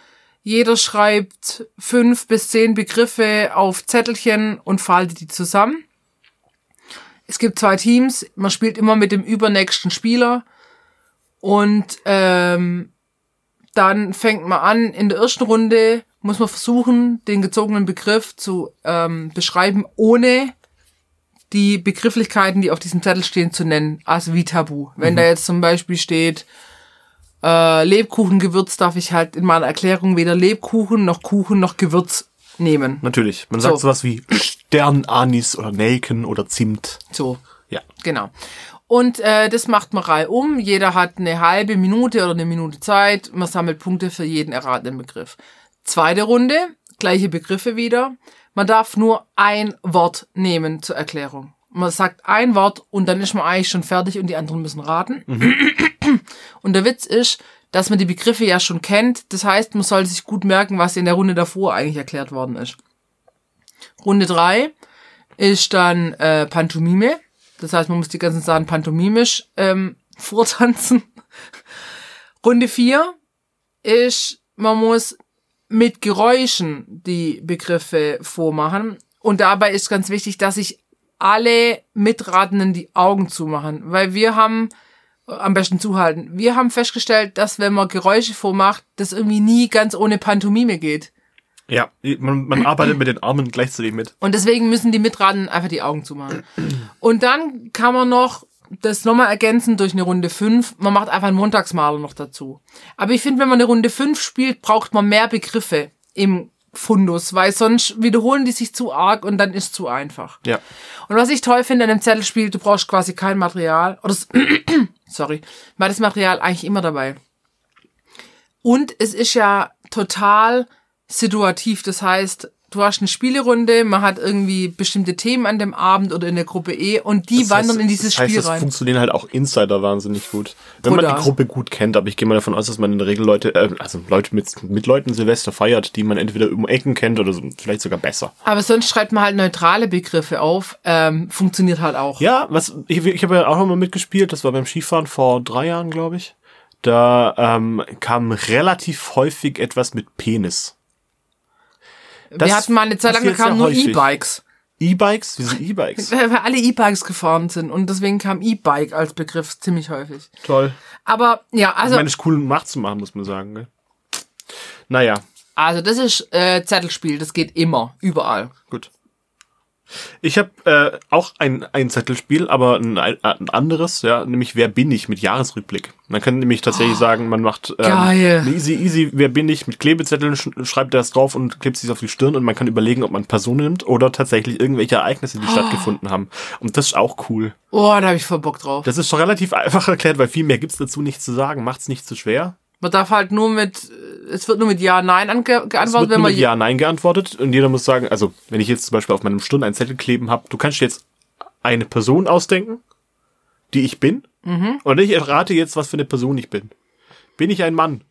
Jeder schreibt fünf bis zehn Begriffe auf Zettelchen und faltet die zusammen. Es gibt zwei Teams. Man spielt immer mit dem übernächsten Spieler. Und ähm, dann fängt man an, in der ersten Runde muss man versuchen, den gezogenen Begriff zu ähm, beschreiben, ohne die Begrifflichkeiten, die auf diesem Zettel stehen, zu nennen. Also wie Tabu. Wenn da jetzt zum Beispiel steht, äh, Lebkuchengewürz, darf ich halt in meiner Erklärung weder Lebkuchen noch Kuchen noch Gewürz nehmen. Natürlich. Man sagt So. sowas wie Sternanis oder Nelken oder Zimt. So. Ja. Genau. Und äh, das macht man reihum. Jeder hat eine halbe Minute oder eine Minute Zeit. Man sammelt Punkte für jeden erratenen Begriff. Zweite Runde, gleiche Begriffe wieder. Man darf nur ein Wort nehmen zur Erklärung. Man sagt ein Wort und dann ist man eigentlich schon fertig und die anderen müssen raten. Und der Witz ist, dass man die Begriffe ja schon kennt. Das heißt, man sollte sich gut merken, was in der Runde davor eigentlich erklärt worden ist. Runde drei ist dann äh, Pantomime. Das heißt, man muss die ganzen Sachen pantomimisch ähm, vortanzen. Runde vier ist, man muss mit Geräuschen die Begriffe vormachen. Und dabei ist ganz wichtig, dass sich alle Mitratenden die Augen zumachen. Weil wir haben, am besten zuhalten, wir haben festgestellt, dass wenn man Geräusche vormacht, das irgendwie nie ganz ohne Pantomime geht. Ja, man, man arbeitet mit den Armen gleichzeitig mit. Und deswegen müssen die Mitraten einfach die Augen zumachen. Und dann kann man noch das nochmal ergänzen durch eine Runde 5. Man macht einfach einen Montagsmaler noch dazu. Aber ich finde, wenn man eine Runde 5 spielt, braucht man mehr Begriffe im Fundus, weil sonst wiederholen die sich zu arg und dann ist zu einfach. Ja. Und was ich toll finde an dem Zettelspiel, du brauchst quasi kein Material. Oder sorry, weil das Material eigentlich immer dabei. Und es ist ja total situativ. Das heißt, du hast eine Spielerunde, man hat irgendwie bestimmte Themen an dem Abend oder in der Gruppe E und die Das wandern heißt, in dieses das heißt, Spiel rein. funktionieren halt auch Insider wahnsinnig gut. Wenn man Brutal. die Gruppe gut kennt, aber ich gehe mal davon aus, dass man in der Regel Leute, äh, also Leute mit, mit Leuten Silvester feiert, die man entweder um Ecken kennt oder so, vielleicht sogar besser. Aber sonst schreibt man halt neutrale Begriffe auf. Ähm, funktioniert halt auch. Ja, was ich, ich habe ja auch noch mal mitgespielt, das war beim Skifahren vor drei Jahren, glaube ich. Da ähm, kam relativ häufig etwas mit Penis. Das Wir hatten mal eine Zeit lang, da kamen nur. E-Bikes. E-Bikes? Wieso E-Bikes? Weil alle E-Bikes gefahren sind und deswegen kam E-Bike als Begriff ziemlich häufig. Toll. Aber ja, also, Ich meine, es ist cool nachzumachen, muss man sagen. Gell? Naja, also das ist äh, Zettelspiel, das geht immer, überall. gut. Ich habe äh, auch ein, ein Zettelspiel, aber ein, ein anderes, ja, nämlich Wer bin ich mit Jahresrückblick. Man kann nämlich tatsächlich sagen, man macht ähm, Geil. eine easy, easy, wer bin ich mit Klebezetteln, sch schreibt das drauf und klebt sich auf die Stirn und man kann überlegen, ob man Personen nimmt oder tatsächlich irgendwelche Ereignisse, die stattgefunden haben. Und das ist auch cool. Oh, da habe ich voll Bock drauf. Das ist schon relativ einfach erklärt, weil viel mehr gibt's dazu nicht zu sagen. Macht's nicht zu schwer. Man darf halt nur mit äh, es wird nur mit Ja, Nein ange Es wird geantwortet, wenn nur man mit Ja, Nein geantwortet und jeder muss sagen, also wenn ich jetzt zum Beispiel auf meinem Stunden einen Zettel kleben habe, du kannst dir jetzt eine Person ausdenken, die ich bin, Mhm. und ich errate jetzt, was für eine Person ich bin. Bin ich ein Mann?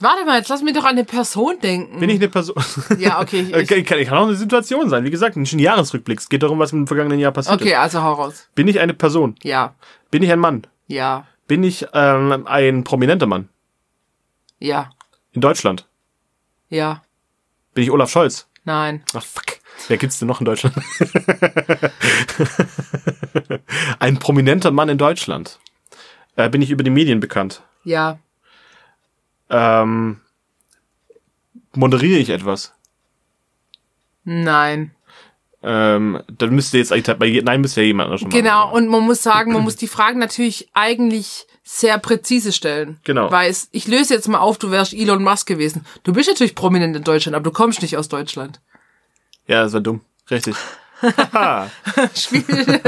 Warte mal, jetzt lass mich doch an eine Person denken. Bin ich eine Person? Ja, okay. Ich, Okay, kann, kann auch eine Situation sein. Wie gesagt, nicht ein Jahresrückblick. Es geht darum, was im vergangenen Jahr passiert okay, also hau raus. ist. Bin ich eine Person? Ja, Bin ich ein Mann? ja, Bin ich ähm, ein prominenter Mann? ja, In Deutschland? ja, Bin ich Olaf Scholz? nein, Ach, fuck. Wer gibt's denn noch in Deutschland? ein prominenter Mann in Deutschland. Äh, bin ich über die Medien bekannt? ja, Ähm, moderiere ich etwas? nein. Ähm, dann müsste jetzt eigentlich bei nein müsste ja jemand schon Genau, machen. und man muss sagen, man muss die Fragen natürlich eigentlich sehr präzise stellen. Genau. Weil es, ich löse jetzt mal auf, du wärst Elon Musk gewesen. Du bist natürlich prominent in Deutschland, aber du kommst nicht aus Deutschland. Ja, das war dumm. Richtig. Haha. Spiel.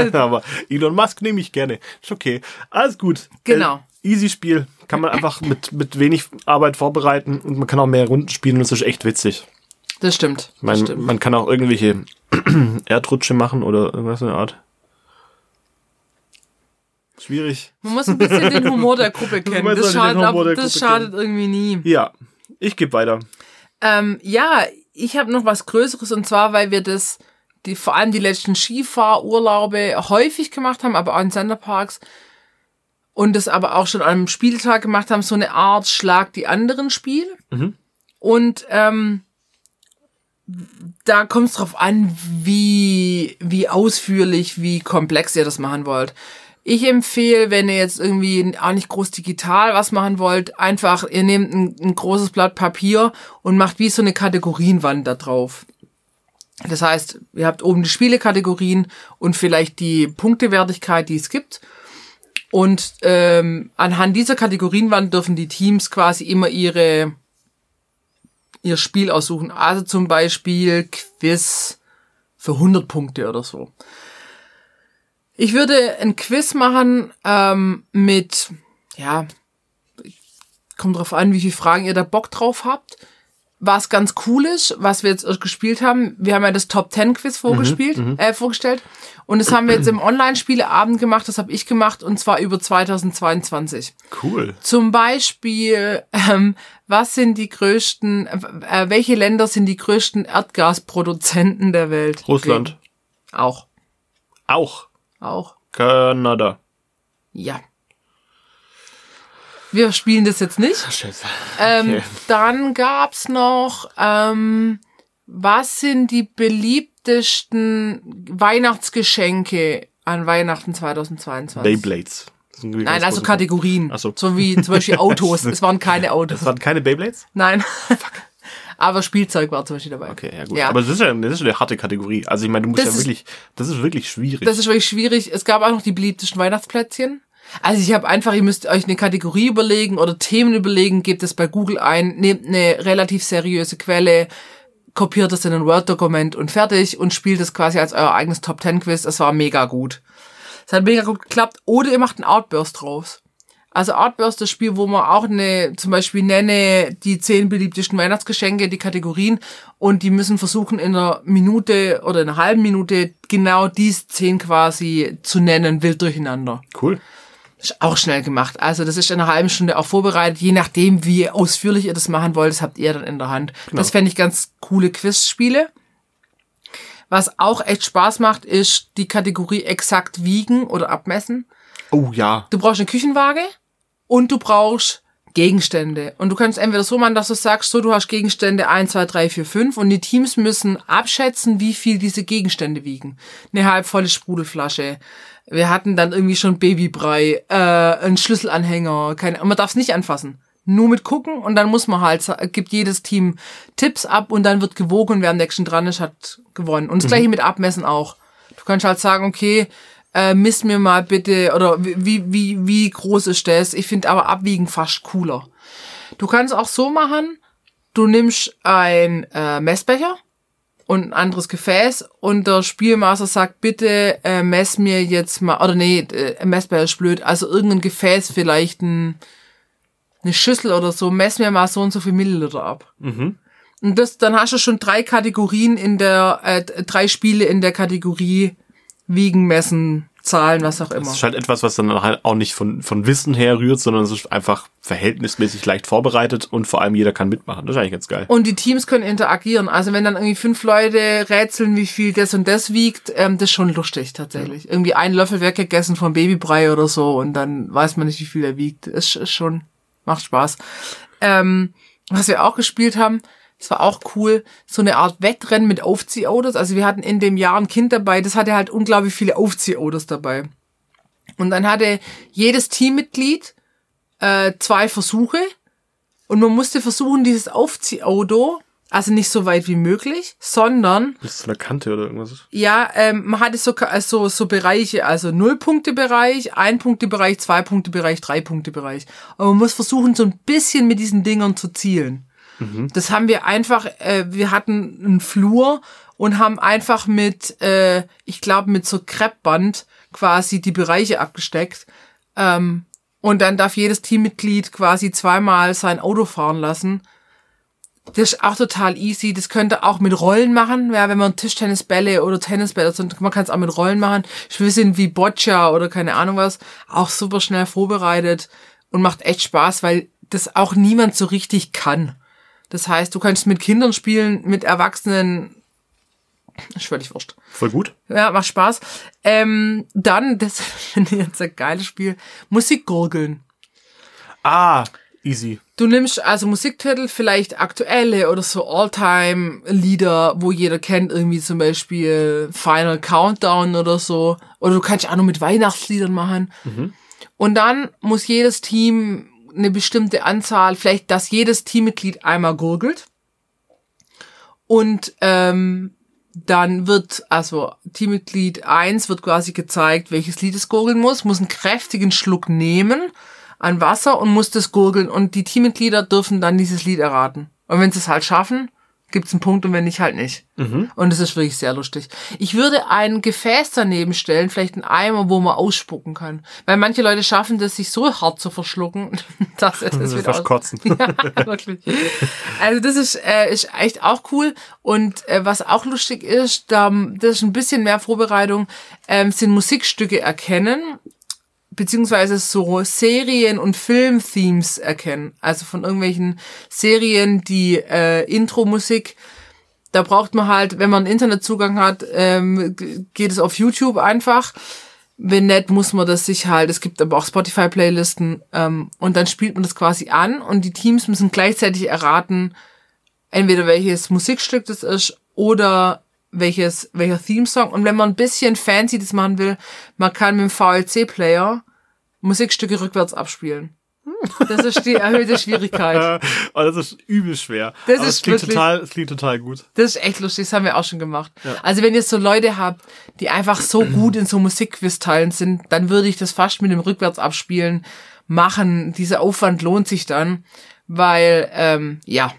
Aber Elon Musk nehme ich gerne. Ist okay. Alles gut. Genau. Äh, easy Spiel. Kann man einfach mit, mit wenig Arbeit vorbereiten und man kann auch mehr Runden spielen und es ist echt witzig. Das stimmt. Das Man, stimmt. man kann auch irgendwelche Erdrutsche machen oder irgendwas in der Art. Schwierig. Man muss ein bisschen den Humor der Gruppe kennen. Das schadet, ab, das Gruppe schadet irgendwie nie. Ja, ich gebe weiter. Ähm, ja, ich habe noch was Größeres und zwar, weil wir das, die vor allem die letzten Skifahrurlaube häufig gemacht haben, aber auch in Centerparks und das aber auch schon an einem Spieltag gemacht haben, so eine Art Schlag die anderen Spiel. Und ähm, da kommt es drauf an, wie, wie ausführlich, wie komplex ihr das machen wollt. Ich empfehle, wenn ihr jetzt irgendwie auch nicht groß digital was machen wollt, einfach, ihr nehmt ein, ein großes Blatt Papier und macht wie so eine Kategorienwand da drauf. Das heißt, ihr habt oben die Spielekategorien und vielleicht die Punktewertigkeit, die es gibt. Und ähm, anhand dieser Kategorienwand dürfen die Teams quasi immer ihre ihr Spiel aussuchen. Also zum Beispiel Quiz für 100 Punkte oder so. Ich würde ein Quiz machen ähm, mit, ja, kommt drauf an, wie viele Fragen ihr da Bock drauf habt. Was ganz cool ist, was wir jetzt gespielt haben, wir haben ja das Top 10 Quiz vorgespielt, äh, vorgestellt. Und das haben wir jetzt im Online-Spieleabend gemacht, das habe ich gemacht, und zwar über 2022. Cool. Zum Beispiel, ähm, was sind die größten, äh, welche Länder sind die größten Erdgasproduzenten der Welt? Russland. Auch. Auch. Auch. Kanada. Ja. Wir spielen das jetzt nicht. Scheiße. Ähm, Okay. Dann gab's noch, ähm, was sind die beliebtesten Weihnachtsgeschenke an Weihnachten 2022? Beyblades. Nein, also Kategorien. Ach so. So wie zum Beispiel Autos. es waren keine Autos. Das waren keine Beyblades? Nein. Aber Spielzeug war zum Beispiel dabei. Okay, ja gut. Ja. Aber das ist ja, das ist ja eine harte Kategorie. Also ich meine, du musst Das ja wirklich, das ist wirklich schwierig. Das ist wirklich schwierig. Es gab auch noch die beliebtesten Weihnachtsplätzchen. Also ich habe einfach, ihr müsst euch eine Kategorie überlegen oder Themen überlegen, gebt es bei Google ein, nehmt eine relativ seriöse Quelle, kopiert es in ein Word-Dokument und fertig und spielt es quasi als euer eigenes Top-10-Quiz. Das war mega gut. Es hat mega gut geklappt. Oder ihr macht einen Outburst draus. Also Outburst, das Spiel, wo man auch eine, zum Beispiel nenne die zehn beliebtesten Weihnachtsgeschenke, die Kategorien, und die müssen versuchen in einer Minute oder in einer halben Minute genau diese zehn quasi zu nennen, wild durcheinander. cool. Ist auch schnell gemacht. Also das ist in einer halben Stunde auch vorbereitet, je nachdem, wie ausführlich ihr das machen wollt, das habt ihr dann in der Hand. Das fände ich ganz coole Quizspiele. Was auch echt Spaß macht, ist die Kategorie exakt wiegen oder abmessen. Oh ja. Du brauchst eine Küchenwaage und du brauchst Gegenstände. Und du kannst entweder so machen, dass du sagst, so, du hast Gegenstände 1, 2, 3, 4, 5 und die Teams müssen abschätzen, wie viel diese Gegenstände wiegen. Eine halbvolle Sprudelflasche. Wir hatten dann irgendwie schon Babybrei, äh, einen Schlüsselanhänger, keine, man darf es nicht anfassen. Nur mit gucken und dann muss man halt, gibt jedes Team Tipps ab und dann wird gewogen und wer am nächsten dran ist, hat gewonnen. Und das gleiche mit Abmessen auch. Du kannst halt sagen, okay, äh, misst mir mal bitte, oder wie, wie, wie, wie groß ist das? Ich finde aber Abwiegen fast cooler. Du kannst auch so machen, du nimmst ein äh, Messbecher und ein anderes Gefäß und der Spielmaster sagt, bitte äh, mess mir jetzt mal, oder nee, äh, Messbecher ist blöd, also irgendein Gefäß, vielleicht ein eine Schüssel oder so, mess mir mal so und so viel Milliliter ab. Mhm. Und das, dann hast du schon drei Kategorien in der, äh, drei Spiele in der Kategorie Wiegen, Messen, Zahlen, was auch Das immer. ist halt etwas, was dann halt auch nicht von, von Wissen her rührt, sondern es ist einfach verhältnismäßig leicht vorbereitet und vor allem jeder kann mitmachen. Das ist eigentlich ganz geil. Und die Teams können interagieren. Also wenn dann irgendwie fünf Leute rätseln, wie viel das und das wiegt, ähm, das ist schon lustig tatsächlich. Irgendwie ein Löffel weggegessen vom Babybrei oder so und dann weiß man nicht, wie viel er wiegt. Ist, ist schon, macht Spaß. Ähm, was wir auch gespielt haben, das war auch cool, so eine Art Wettrennen mit Aufziehautos. Also wir hatten in dem Jahr ein Kind dabei, das hatte halt unglaublich viele Aufziehautos dabei. Und dann hatte jedes Teammitglied äh, zwei Versuche und man musste versuchen, dieses Aufziehauto, also nicht so weit wie möglich, sondern Bis zu einer Kante oder irgendwas. ja, ähm, man hatte so, so, so Bereiche, also Null-Punkte-Bereich, Ein-Punkte-Bereich, Zwei-Punkte-Bereich, Drei-Punkte-Bereich. Und man muss versuchen, so ein bisschen mit diesen Dingern zu zielen. Das haben wir einfach, äh, wir hatten einen Flur und haben einfach mit, äh, ich glaube, mit so Kreppband quasi die Bereiche abgesteckt. Ähm, und dann darf jedes Teammitglied quasi zweimal sein Auto fahren lassen. Das ist auch total easy. Das könnte auch mit Rollen machen, ja, wenn man Tischtennisbälle oder Tennisbälle, also man kann es auch mit Rollen machen. Ich will sind wie Boccia oder keine Ahnung was. Auch super schnell vorbereitet und macht echt Spaß, weil das auch niemand so richtig kann. Das heißt, du kannst mit Kindern spielen, mit Erwachsenen. Ist völlig wurscht. Voll gut. Ja, macht Spaß. Ähm, dann, das finde ich jetzt ein geiles Spiel, Musikgurgeln. Ah, easy. Du nimmst also Musiktitel, vielleicht aktuelle oder so All-Time-Lieder, wo jeder kennt, irgendwie zum Beispiel Final Countdown oder so. Oder du kannst auch noch mit Weihnachtsliedern machen. Und dann muss jedes Team eine bestimmte Anzahl, vielleicht, dass jedes Teammitglied einmal gurgelt. Und ähm, dann wird, also Teammitglied 1 wird quasi gezeigt, welches Lied es gurgeln muss, muss einen kräftigen Schluck nehmen an Wasser und muss das gurgeln. Und die Teammitglieder dürfen dann dieses Lied erraten. Und wenn sie es halt schaffen, gibt's einen Punkt und wenn nicht, halt nicht. Und es ist wirklich sehr lustig. Ich würde ein Gefäß daneben stellen, vielleicht einen Eimer, wo man ausspucken kann. Weil manche Leute schaffen das, sich so hart zu verschlucken, dass es Das wieder fast aus kotzen. ja, wirklich. Also das ist, äh, ist echt auch cool. Und äh, was auch lustig ist, da, das ist ein bisschen mehr Vorbereitung, ähm, sind Musikstücke erkennen beziehungsweise so Serien- und Film-Themes erkennen. Also von irgendwelchen Serien, die äh, Intro-Musik, da braucht man halt, wenn man Internetzugang hat, ähm, geht es auf YouTube einfach. Wenn nicht, muss man das sich halt, es gibt aber auch Spotify-Playlisten, ähm, und dann spielt man das quasi an und die Teams müssen gleichzeitig erraten, entweder welches Musikstück das ist oder welches, welcher Theme-Song. Und wenn man ein bisschen fancy das machen will, man kann mit dem VLC-Player Musikstücke rückwärts abspielen. Das ist die erhöhte Schwierigkeit. Oh, das ist übel schwer. Das Aber ist es klingt wirklich- total, es klingt total gut. Das ist echt lustig, das haben wir auch schon gemacht. Also wenn ihr so Leute habt, die einfach so gut in so Musikquiz-Teilen sind, dann würde ich das fast mit dem Rückwärtsabspielen machen. Dieser Aufwand lohnt sich dann, weil, ähm, ja,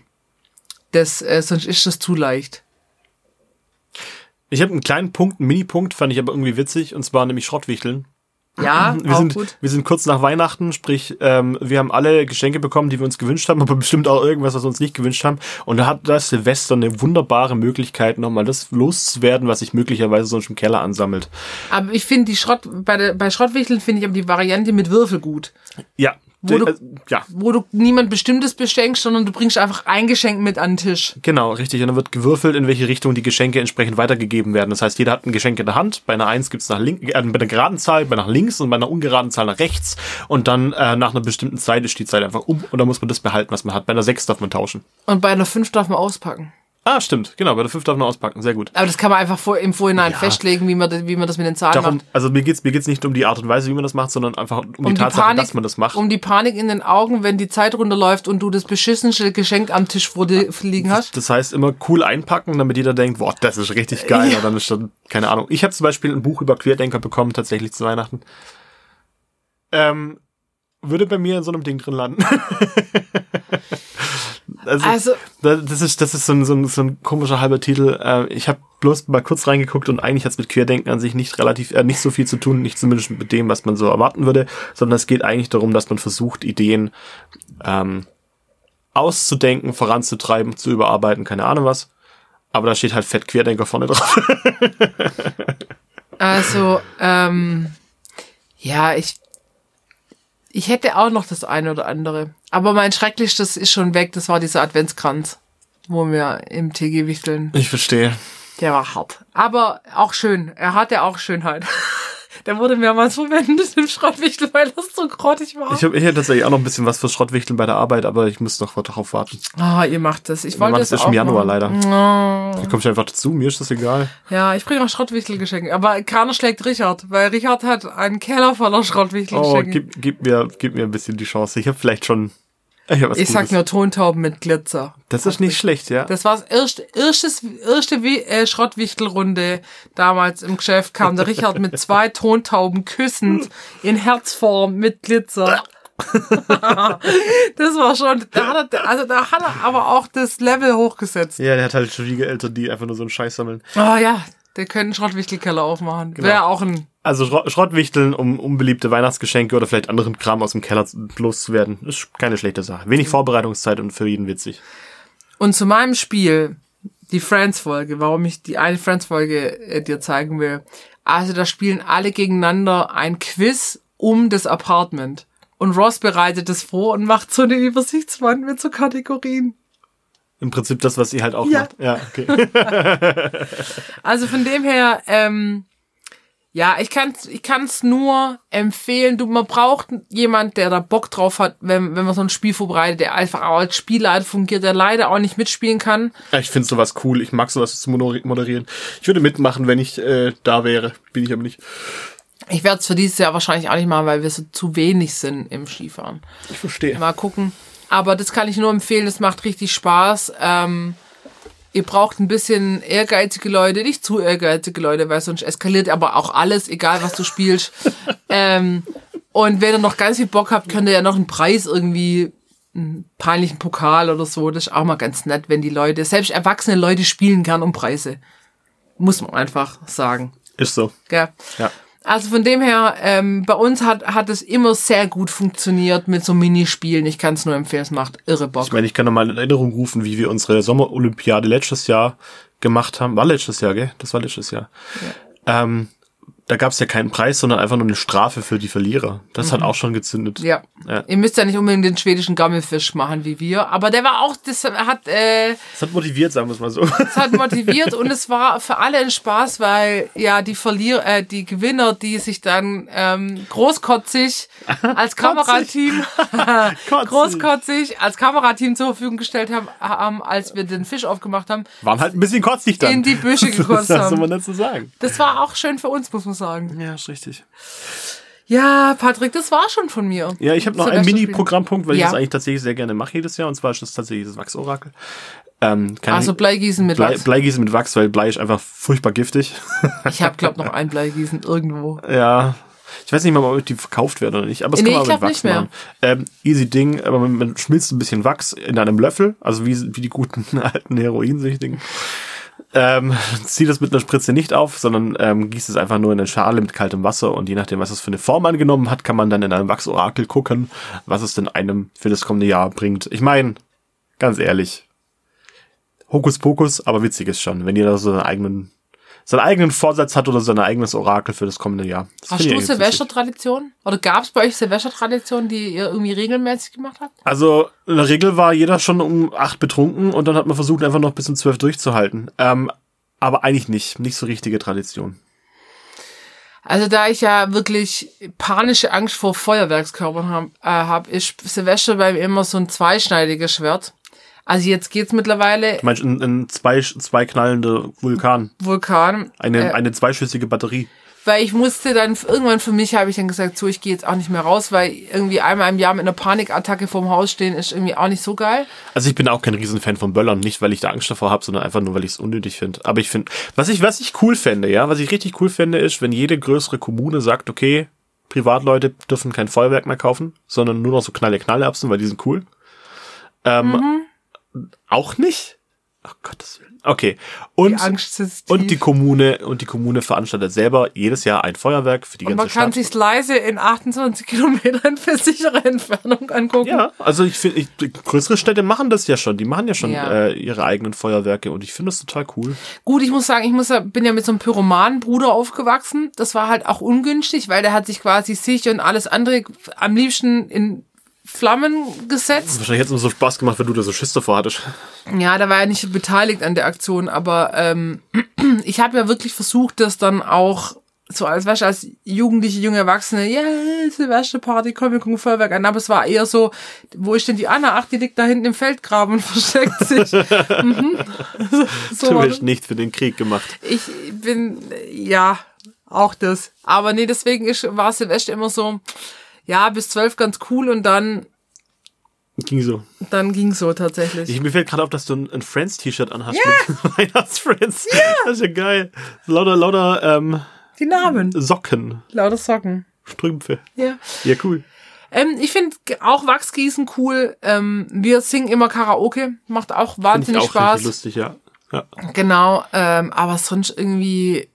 das, äh, sonst ist das zu leicht. Ich habe einen kleinen Punkt, einen Mini-Punkt, fand ich aber irgendwie witzig, und zwar nämlich Schrottwichteln. Ja, Wir auch sind, gut. wir sind kurz nach Weihnachten, sprich, ähm, wir haben alle Geschenke bekommen, die wir uns gewünscht haben, aber bestimmt auch irgendwas, was wir uns nicht gewünscht haben. Und da hat das Silvester eine wunderbare Möglichkeit, nochmal das loszuwerden, was sich möglicherweise sonst im Keller ansammelt. Aber ich finde die Schrott, bei, der, bei Schrottwichteln finde ich aber die Variante mit Würfel gut. Ja, Wo de- du- äh, ja, Wo du niemand Bestimmtes beschenkst, sondern du bringst einfach ein Geschenk mit an den Tisch. genau, richtig. Und dann wird gewürfelt, in welche Richtung die Geschenke entsprechend weitergegeben werden. Das heißt, jeder hat ein Geschenk in der Hand. Bei einer 1 gibt's nach links, äh, bei einer geraden Zahl, bei nach links und bei einer ungeraden Zahl nach rechts. Und dann äh, nach einer bestimmten Zeit ist die Zeit einfach um und dann muss man das behalten, was man hat. Bei einer 6 darf man tauschen. Und bei einer 5 darf man auspacken. Ah, stimmt, genau, bei der 5 darf man auspacken. Sehr gut. Aber das kann man einfach vor, im Vorhinein Ja. festlegen, wie man, das- wie man das mit den Zahlen Darum, macht. also mir geht's mir geht's nicht um die Art und Weise, wie man das macht, sondern einfach um, die Um die, Tatsache, Panik, dass man das macht. um die Panik in den Augen, wenn die Zeit runterläuft und du das beschissenste Geschenk am Tisch vor dir liegen hast. Das heißt immer cool einpacken, damit jeder denkt, boah, das ist richtig geil. Und dann ist dann, keine Ahnung. Ich habe zum Beispiel ein Buch über Querdenker bekommen, tatsächlich zu Weihnachten. Ähm, würde bei mir in so einem Ding drin landen. also, Also, da- das ist, das ist so ein, so ein, so ein komischer halber Titel. Äh, ich habe bloß mal kurz reingeguckt und eigentlich hat es mit Querdenken an sich nicht relativ, äh, nicht so viel zu tun, nicht zumindest mit dem, was man so erwarten würde, sondern es geht eigentlich darum, dass man versucht, Ideen ähm, auszudenken, voranzutreiben, zu überarbeiten, keine Ahnung was. Aber da steht halt fett Querdenker vorne drauf. Also, ähm, ja, ich, ich hätte auch noch das eine oder andere. Aber mein schrecklichstes ist schon weg, das war dieser Adventskranz, wo wir im TG wichteln. Ich verstehe. Der war hart. Aber auch schön. Er hatte auch Schönheit. Der wurde mehrmals verwendet im Schrottwichtel, weil das so grottig war. Ich, hab, ich hätte tatsächlich auch noch ein bisschen was für Schrottwichteln bei der Arbeit, aber ich muss noch darauf warten. Ah, ihr macht das. Ich wollte das erst auch im Januar machen. leider. Oh. Da komme ich einfach dazu, mir ist das egal. Ja, ich bringe auch Schrottwichtelgeschenke. Aber keiner schlägt Richard, weil Richard hat einen Keller voller Oh, Schrottwichtelgeschenke. gib, gib, mir, gib mir ein bisschen die Chance. Ich habe vielleicht schon. Ich, ich sag nur Tontauben mit Glitzer. Das ist nicht schlecht, ja. Das war das erste, erstes, erste Wi- äh, Schrottwichtelrunde damals im Geschäft. Kam der Richard mit zwei Tontauben küssend in Herzform mit Glitzer. das war schon, da hat er, also da hat er aber auch das Level hochgesetzt. Ja, der hat halt Schwiegereltern, die einfach nur so einen Scheiß sammeln. Oh ja, der könnte einen Schrottwichtelkeller aufmachen. Wäre auch ein, Also Schrott, Schrottwichteln, um unbeliebte Weihnachtsgeschenke oder vielleicht anderen Kram aus dem Keller loszuwerden, ist keine schlechte Sache. Wenig Vorbereitungszeit und für jeden witzig. Und zu meinem Spiel, die Friends-Folge, warum ich die eine Friends-Folge äh, dir zeigen will. Also da spielen alle gegeneinander ein Quiz um das Apartment. Und Ross bereitet es vor und macht so eine Übersichtswand mit so Kategorien. Im Prinzip das, was ihr halt auch Ja. macht. Ja, okay. Also von dem her, ähm, ja, ich kann ich kann's nur empfehlen. Du, man braucht jemand, der da Bock drauf hat, wenn, wenn man so ein Spiel vorbereitet, der einfach auch als Spielleiter fungiert, der leider auch nicht mitspielen kann. ja ich finde sowas cool. Ich mag sowas zu moder- moderieren. Ich würde mitmachen, wenn ich äh, da wäre. Bin ich aber nicht. Ich werde es für dieses Jahr wahrscheinlich auch nicht machen, weil wir so zu wenig sind im Skifahren. Ich verstehe. Mal gucken. Aber das kann ich nur empfehlen, es macht richtig Spaß. Ähm, ihr braucht ein bisschen ehrgeizige Leute, nicht zu ehrgeizige Leute, weil sonst eskaliert aber auch alles, egal was du spielst. ähm, und wenn ihr noch ganz viel Bock habt, könnt ihr ja noch einen Preis irgendwie, einen peinlichen Pokal oder so. Das ist auch mal ganz nett, wenn die Leute, selbst erwachsene Leute spielen gern um Preise. Muss man einfach sagen. Ist so. Gell? Ja. Also von dem her, ähm, bei uns hat, hat es immer sehr gut funktioniert mit so Minispielen. Ich kann es nur empfehlen, es macht irre Bock. Ich meine, ich kann noch mal in Erinnerung rufen, wie wir unsere Sommerolympiade letztes Jahr gemacht haben. War letztes Jahr, gell? Das war letztes Jahr. Ähm, da gab es ja keinen Preis, sondern einfach nur eine Strafe für die Verlierer. Das hat auch schon gezündet. Mhm. Ja. Ja. Ihr müsst ja nicht unbedingt den schwedischen Gammelfisch machen wie wir, aber der war auch, das hat, äh, Das hat motiviert, sagen wir es mal so. das hat motiviert und es war für alle ein Spaß, weil ja die Verlierer, äh, die Gewinner, die sich dann ähm, großkotzig als Kamerateam, Kotzig. großkotzig als Kamerateam zur Verfügung gestellt haben, haben, als wir den Fisch aufgemacht haben, Waren halt ein bisschen kotzig dann. in die Büsche gekotzt Was soll haben. man dazu sagen? Das war auch schön für uns, muss man sagen. Ja, ist richtig. Ja, Patrick, das war schon von mir. Ja, ich habe noch einen. Mini-Programmpunkt, weil ich Ja. das eigentlich tatsächlich sehr gerne mache jedes Jahr. Und zwar ist das tatsächlich das Wachsorakel. Ähm, Also ich- Bleigießen mit Blei, Wachs. Bleigießen mit Wachs, weil Blei ist einfach furchtbar giftig. Ich habe, glaub noch ein Bleigießen irgendwo. ja. Ich weiß nicht mal, ob die verkauft werden oder nicht, aber das Nee, kann man ich auch mit Wachs machen. Ähm, easy Ding, aber man, man schmilzt ein bisschen Wachs in einem Löffel, also wie, wie die guten alten Heroinsüchtigen. Ähm, zieht das mit einer Spritze nicht auf, sondern ähm, gießt es einfach nur in eine Schale mit kaltem Wasser und je nachdem, was es für eine Form angenommen hat, kann man dann in einem Wachsorakel gucken, was es denn einem für das kommende Jahr bringt. Ich meine, ganz ehrlich, Hokuspokus, aber witzig ist schon, wenn ihr da so einen eigenen, seinen eigenen Vorsatz hat oder sein eigenes Orakel für das kommende Jahr. Das Hast du. Silvestertradition? Oder gab es bei euch Silvestertradition, die ihr irgendwie regelmäßig gemacht habt? Also in der Regel war jeder schon um acht betrunken und dann hat man versucht, einfach noch bis um zwölf durchzuhalten. Ähm, aber eigentlich nicht. Nicht so richtige Tradition. Also da ich ja wirklich panische Angst vor Feuerwerkskörpern habe, äh, hab, ist Silvester bei mir immer so ein zweischneidiges Schwert. Also jetzt geht's mittlerweile Ich meine, ein, ein zwei, zwei knallende Vulkan. Vulkan. Eine, Äh, eine zweischüssige Batterie. weil ich musste dann irgendwann für mich habe ich dann gesagt, so ich gehe jetzt auch nicht mehr raus, weil irgendwie einmal im Jahr mit einer Panikattacke vorm Haus stehen ist irgendwie auch nicht so geil. Also ich bin auch kein Riesenfan von Böllern. Nicht, weil ich da Angst davor habe, sondern einfach nur, weil ich es unnötig finde. Aber ich finde, was ich, was ich cool fände, ja, was ich richtig cool fände, ist, wenn jede größere Kommune sagt, okay, Privatleute dürfen kein Feuerwerk mehr kaufen, sondern nur noch so knalle Knallerbsen, weil die sind cool. Ähm, Auch nicht. Oh Gottes Willen. Okay. Und, Die Angst ist und tief. die Kommune, und die Kommune veranstaltet selber jedes Jahr ein Feuerwerk für die Und ganze man kann Stadt. sich's leise in 28 Kilometern für sichere Entfernung angucken. ja, also ich finde, größere Städte machen das ja schon. Die machen ja schon Ja. Äh, ihre eigenen Feuerwerke und ich finde das total cool. Gut, ich muss sagen, ich muss, ja- bin ja mit so einem Pyromanenbruder aufgewachsen. Das war halt auch ungünstig, weil der hat sich quasi sich und alles andere am liebsten in Flammen gesetzt. Wahrscheinlich hätte es nur so Spaß gemacht, wenn du da so Schiss davor hattest. Ja, da war er nicht beteiligt an der Aktion, aber ähm, ich habe ja wirklich versucht, das dann auch so als, weißt, du, als jugendliche, junge Erwachsene, ja, Silvesterparty, komm, wir gucken Feuerwerk an. Aber es war eher so, wo ist denn die Anna? Ach, die liegt da hinten im Feldgraben und versteckt sich. mhm. so, Du bist nicht für den Krieg gemacht. ich bin, ja, auch das. Aber nee, deswegen ist, war Silvester immer so, ja, bis zwölf ganz cool und dann, Ging so. dann ging so tatsächlich. Ich, mir fällt gerade auf, dass du ein, ein Friends-T-Shirt anhast mit Weihnachtsfriends. Ja. Das ist ja geil. Lauter, lauter ähm, die Namen. Socken, Lauter Socken. Strümpfe. Ja. Ja, cool. Ähm, ich finde auch Wachsgießen cool. Ähm, wir singen immer Karaoke. Macht auch Finde ich wahnsinnig auch Spaß. lustig, ja. ja. Genau, ähm, aber sonst irgendwie.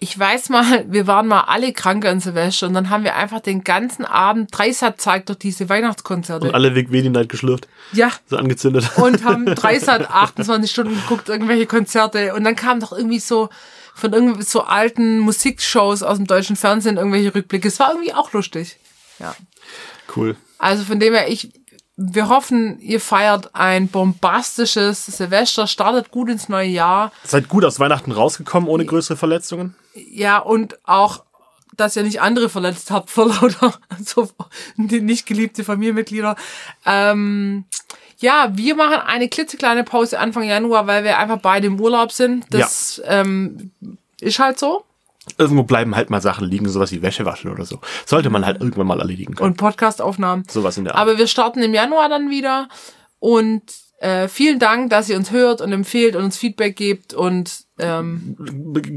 Ich weiß mal, wir waren mal alle krank an Silvester und dann haben wir einfach den ganzen Abend Dreisat zeigt durch diese Weihnachtskonzerte. Und alle Weg Vedi Night geschlürft. ja. So angezündet. Und haben Dreisat 28 Stunden geguckt, irgendwelche Konzerte. Und dann kam doch irgendwie so von irgendwie so alten Musikshows aus dem deutschen Fernsehen irgendwelche Rückblicke. Es war irgendwie auch lustig. Ja. Cool. Also von dem her, ich, wir hoffen, ihr feiert ein bombastisches Silvester, startet gut ins neue Jahr. Seid gut aus Weihnachten rausgekommen, ohne größere Verletzungen. Ja, und auch, dass ihr nicht andere verletzt habt vor lauter so, die nicht geliebte Familienmitglieder. Ähm, ja, wir machen eine klitzekleine Pause Anfang Januar, weil wir einfach beide im Urlaub sind. Das ähm, ist halt so. Irgendwo bleiben halt mal Sachen liegen, sowas wie Wäsche waschen oder so. Sollte man halt irgendwann mal erledigen können. Und Podcastaufnahmen. sowas in der Art. Aber wir starten im Januar dann wieder. Und äh, vielen Dank, dass ihr uns hört und empfehlt und uns Feedback gebt. Und ähm,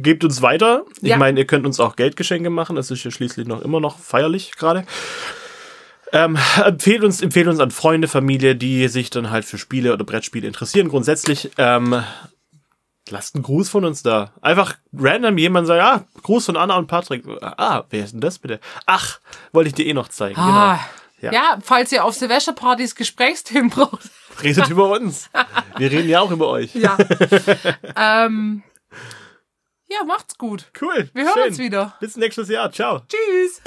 Gebt uns weiter. Ich Ja. meine, ihr könnt uns auch Geldgeschenke machen. Das ist ja schließlich noch immer noch feierlich gerade. Ähm, empfehlt uns, empfehlt uns an Freunde, Familie, die sich dann halt für Spiele oder Brettspiele interessieren. Grundsätzlich, ähm, lasst einen Gruß von uns da. Einfach random jemand sagt, ja, Gruß von Anna und Patrick. Ah, wer ist denn das bitte? Ach, wollte ich dir eh noch zeigen. ah, Ja. ja. falls ihr auf Silvesterpartys Gesprächsthemen braucht. Genau. Redet über uns. Wir reden ja auch über euch. Ja. ähm, ja, macht's gut. Cool. Wir hören schön. uns wieder. Bis nächstes Jahr. Ciao. Tschüss.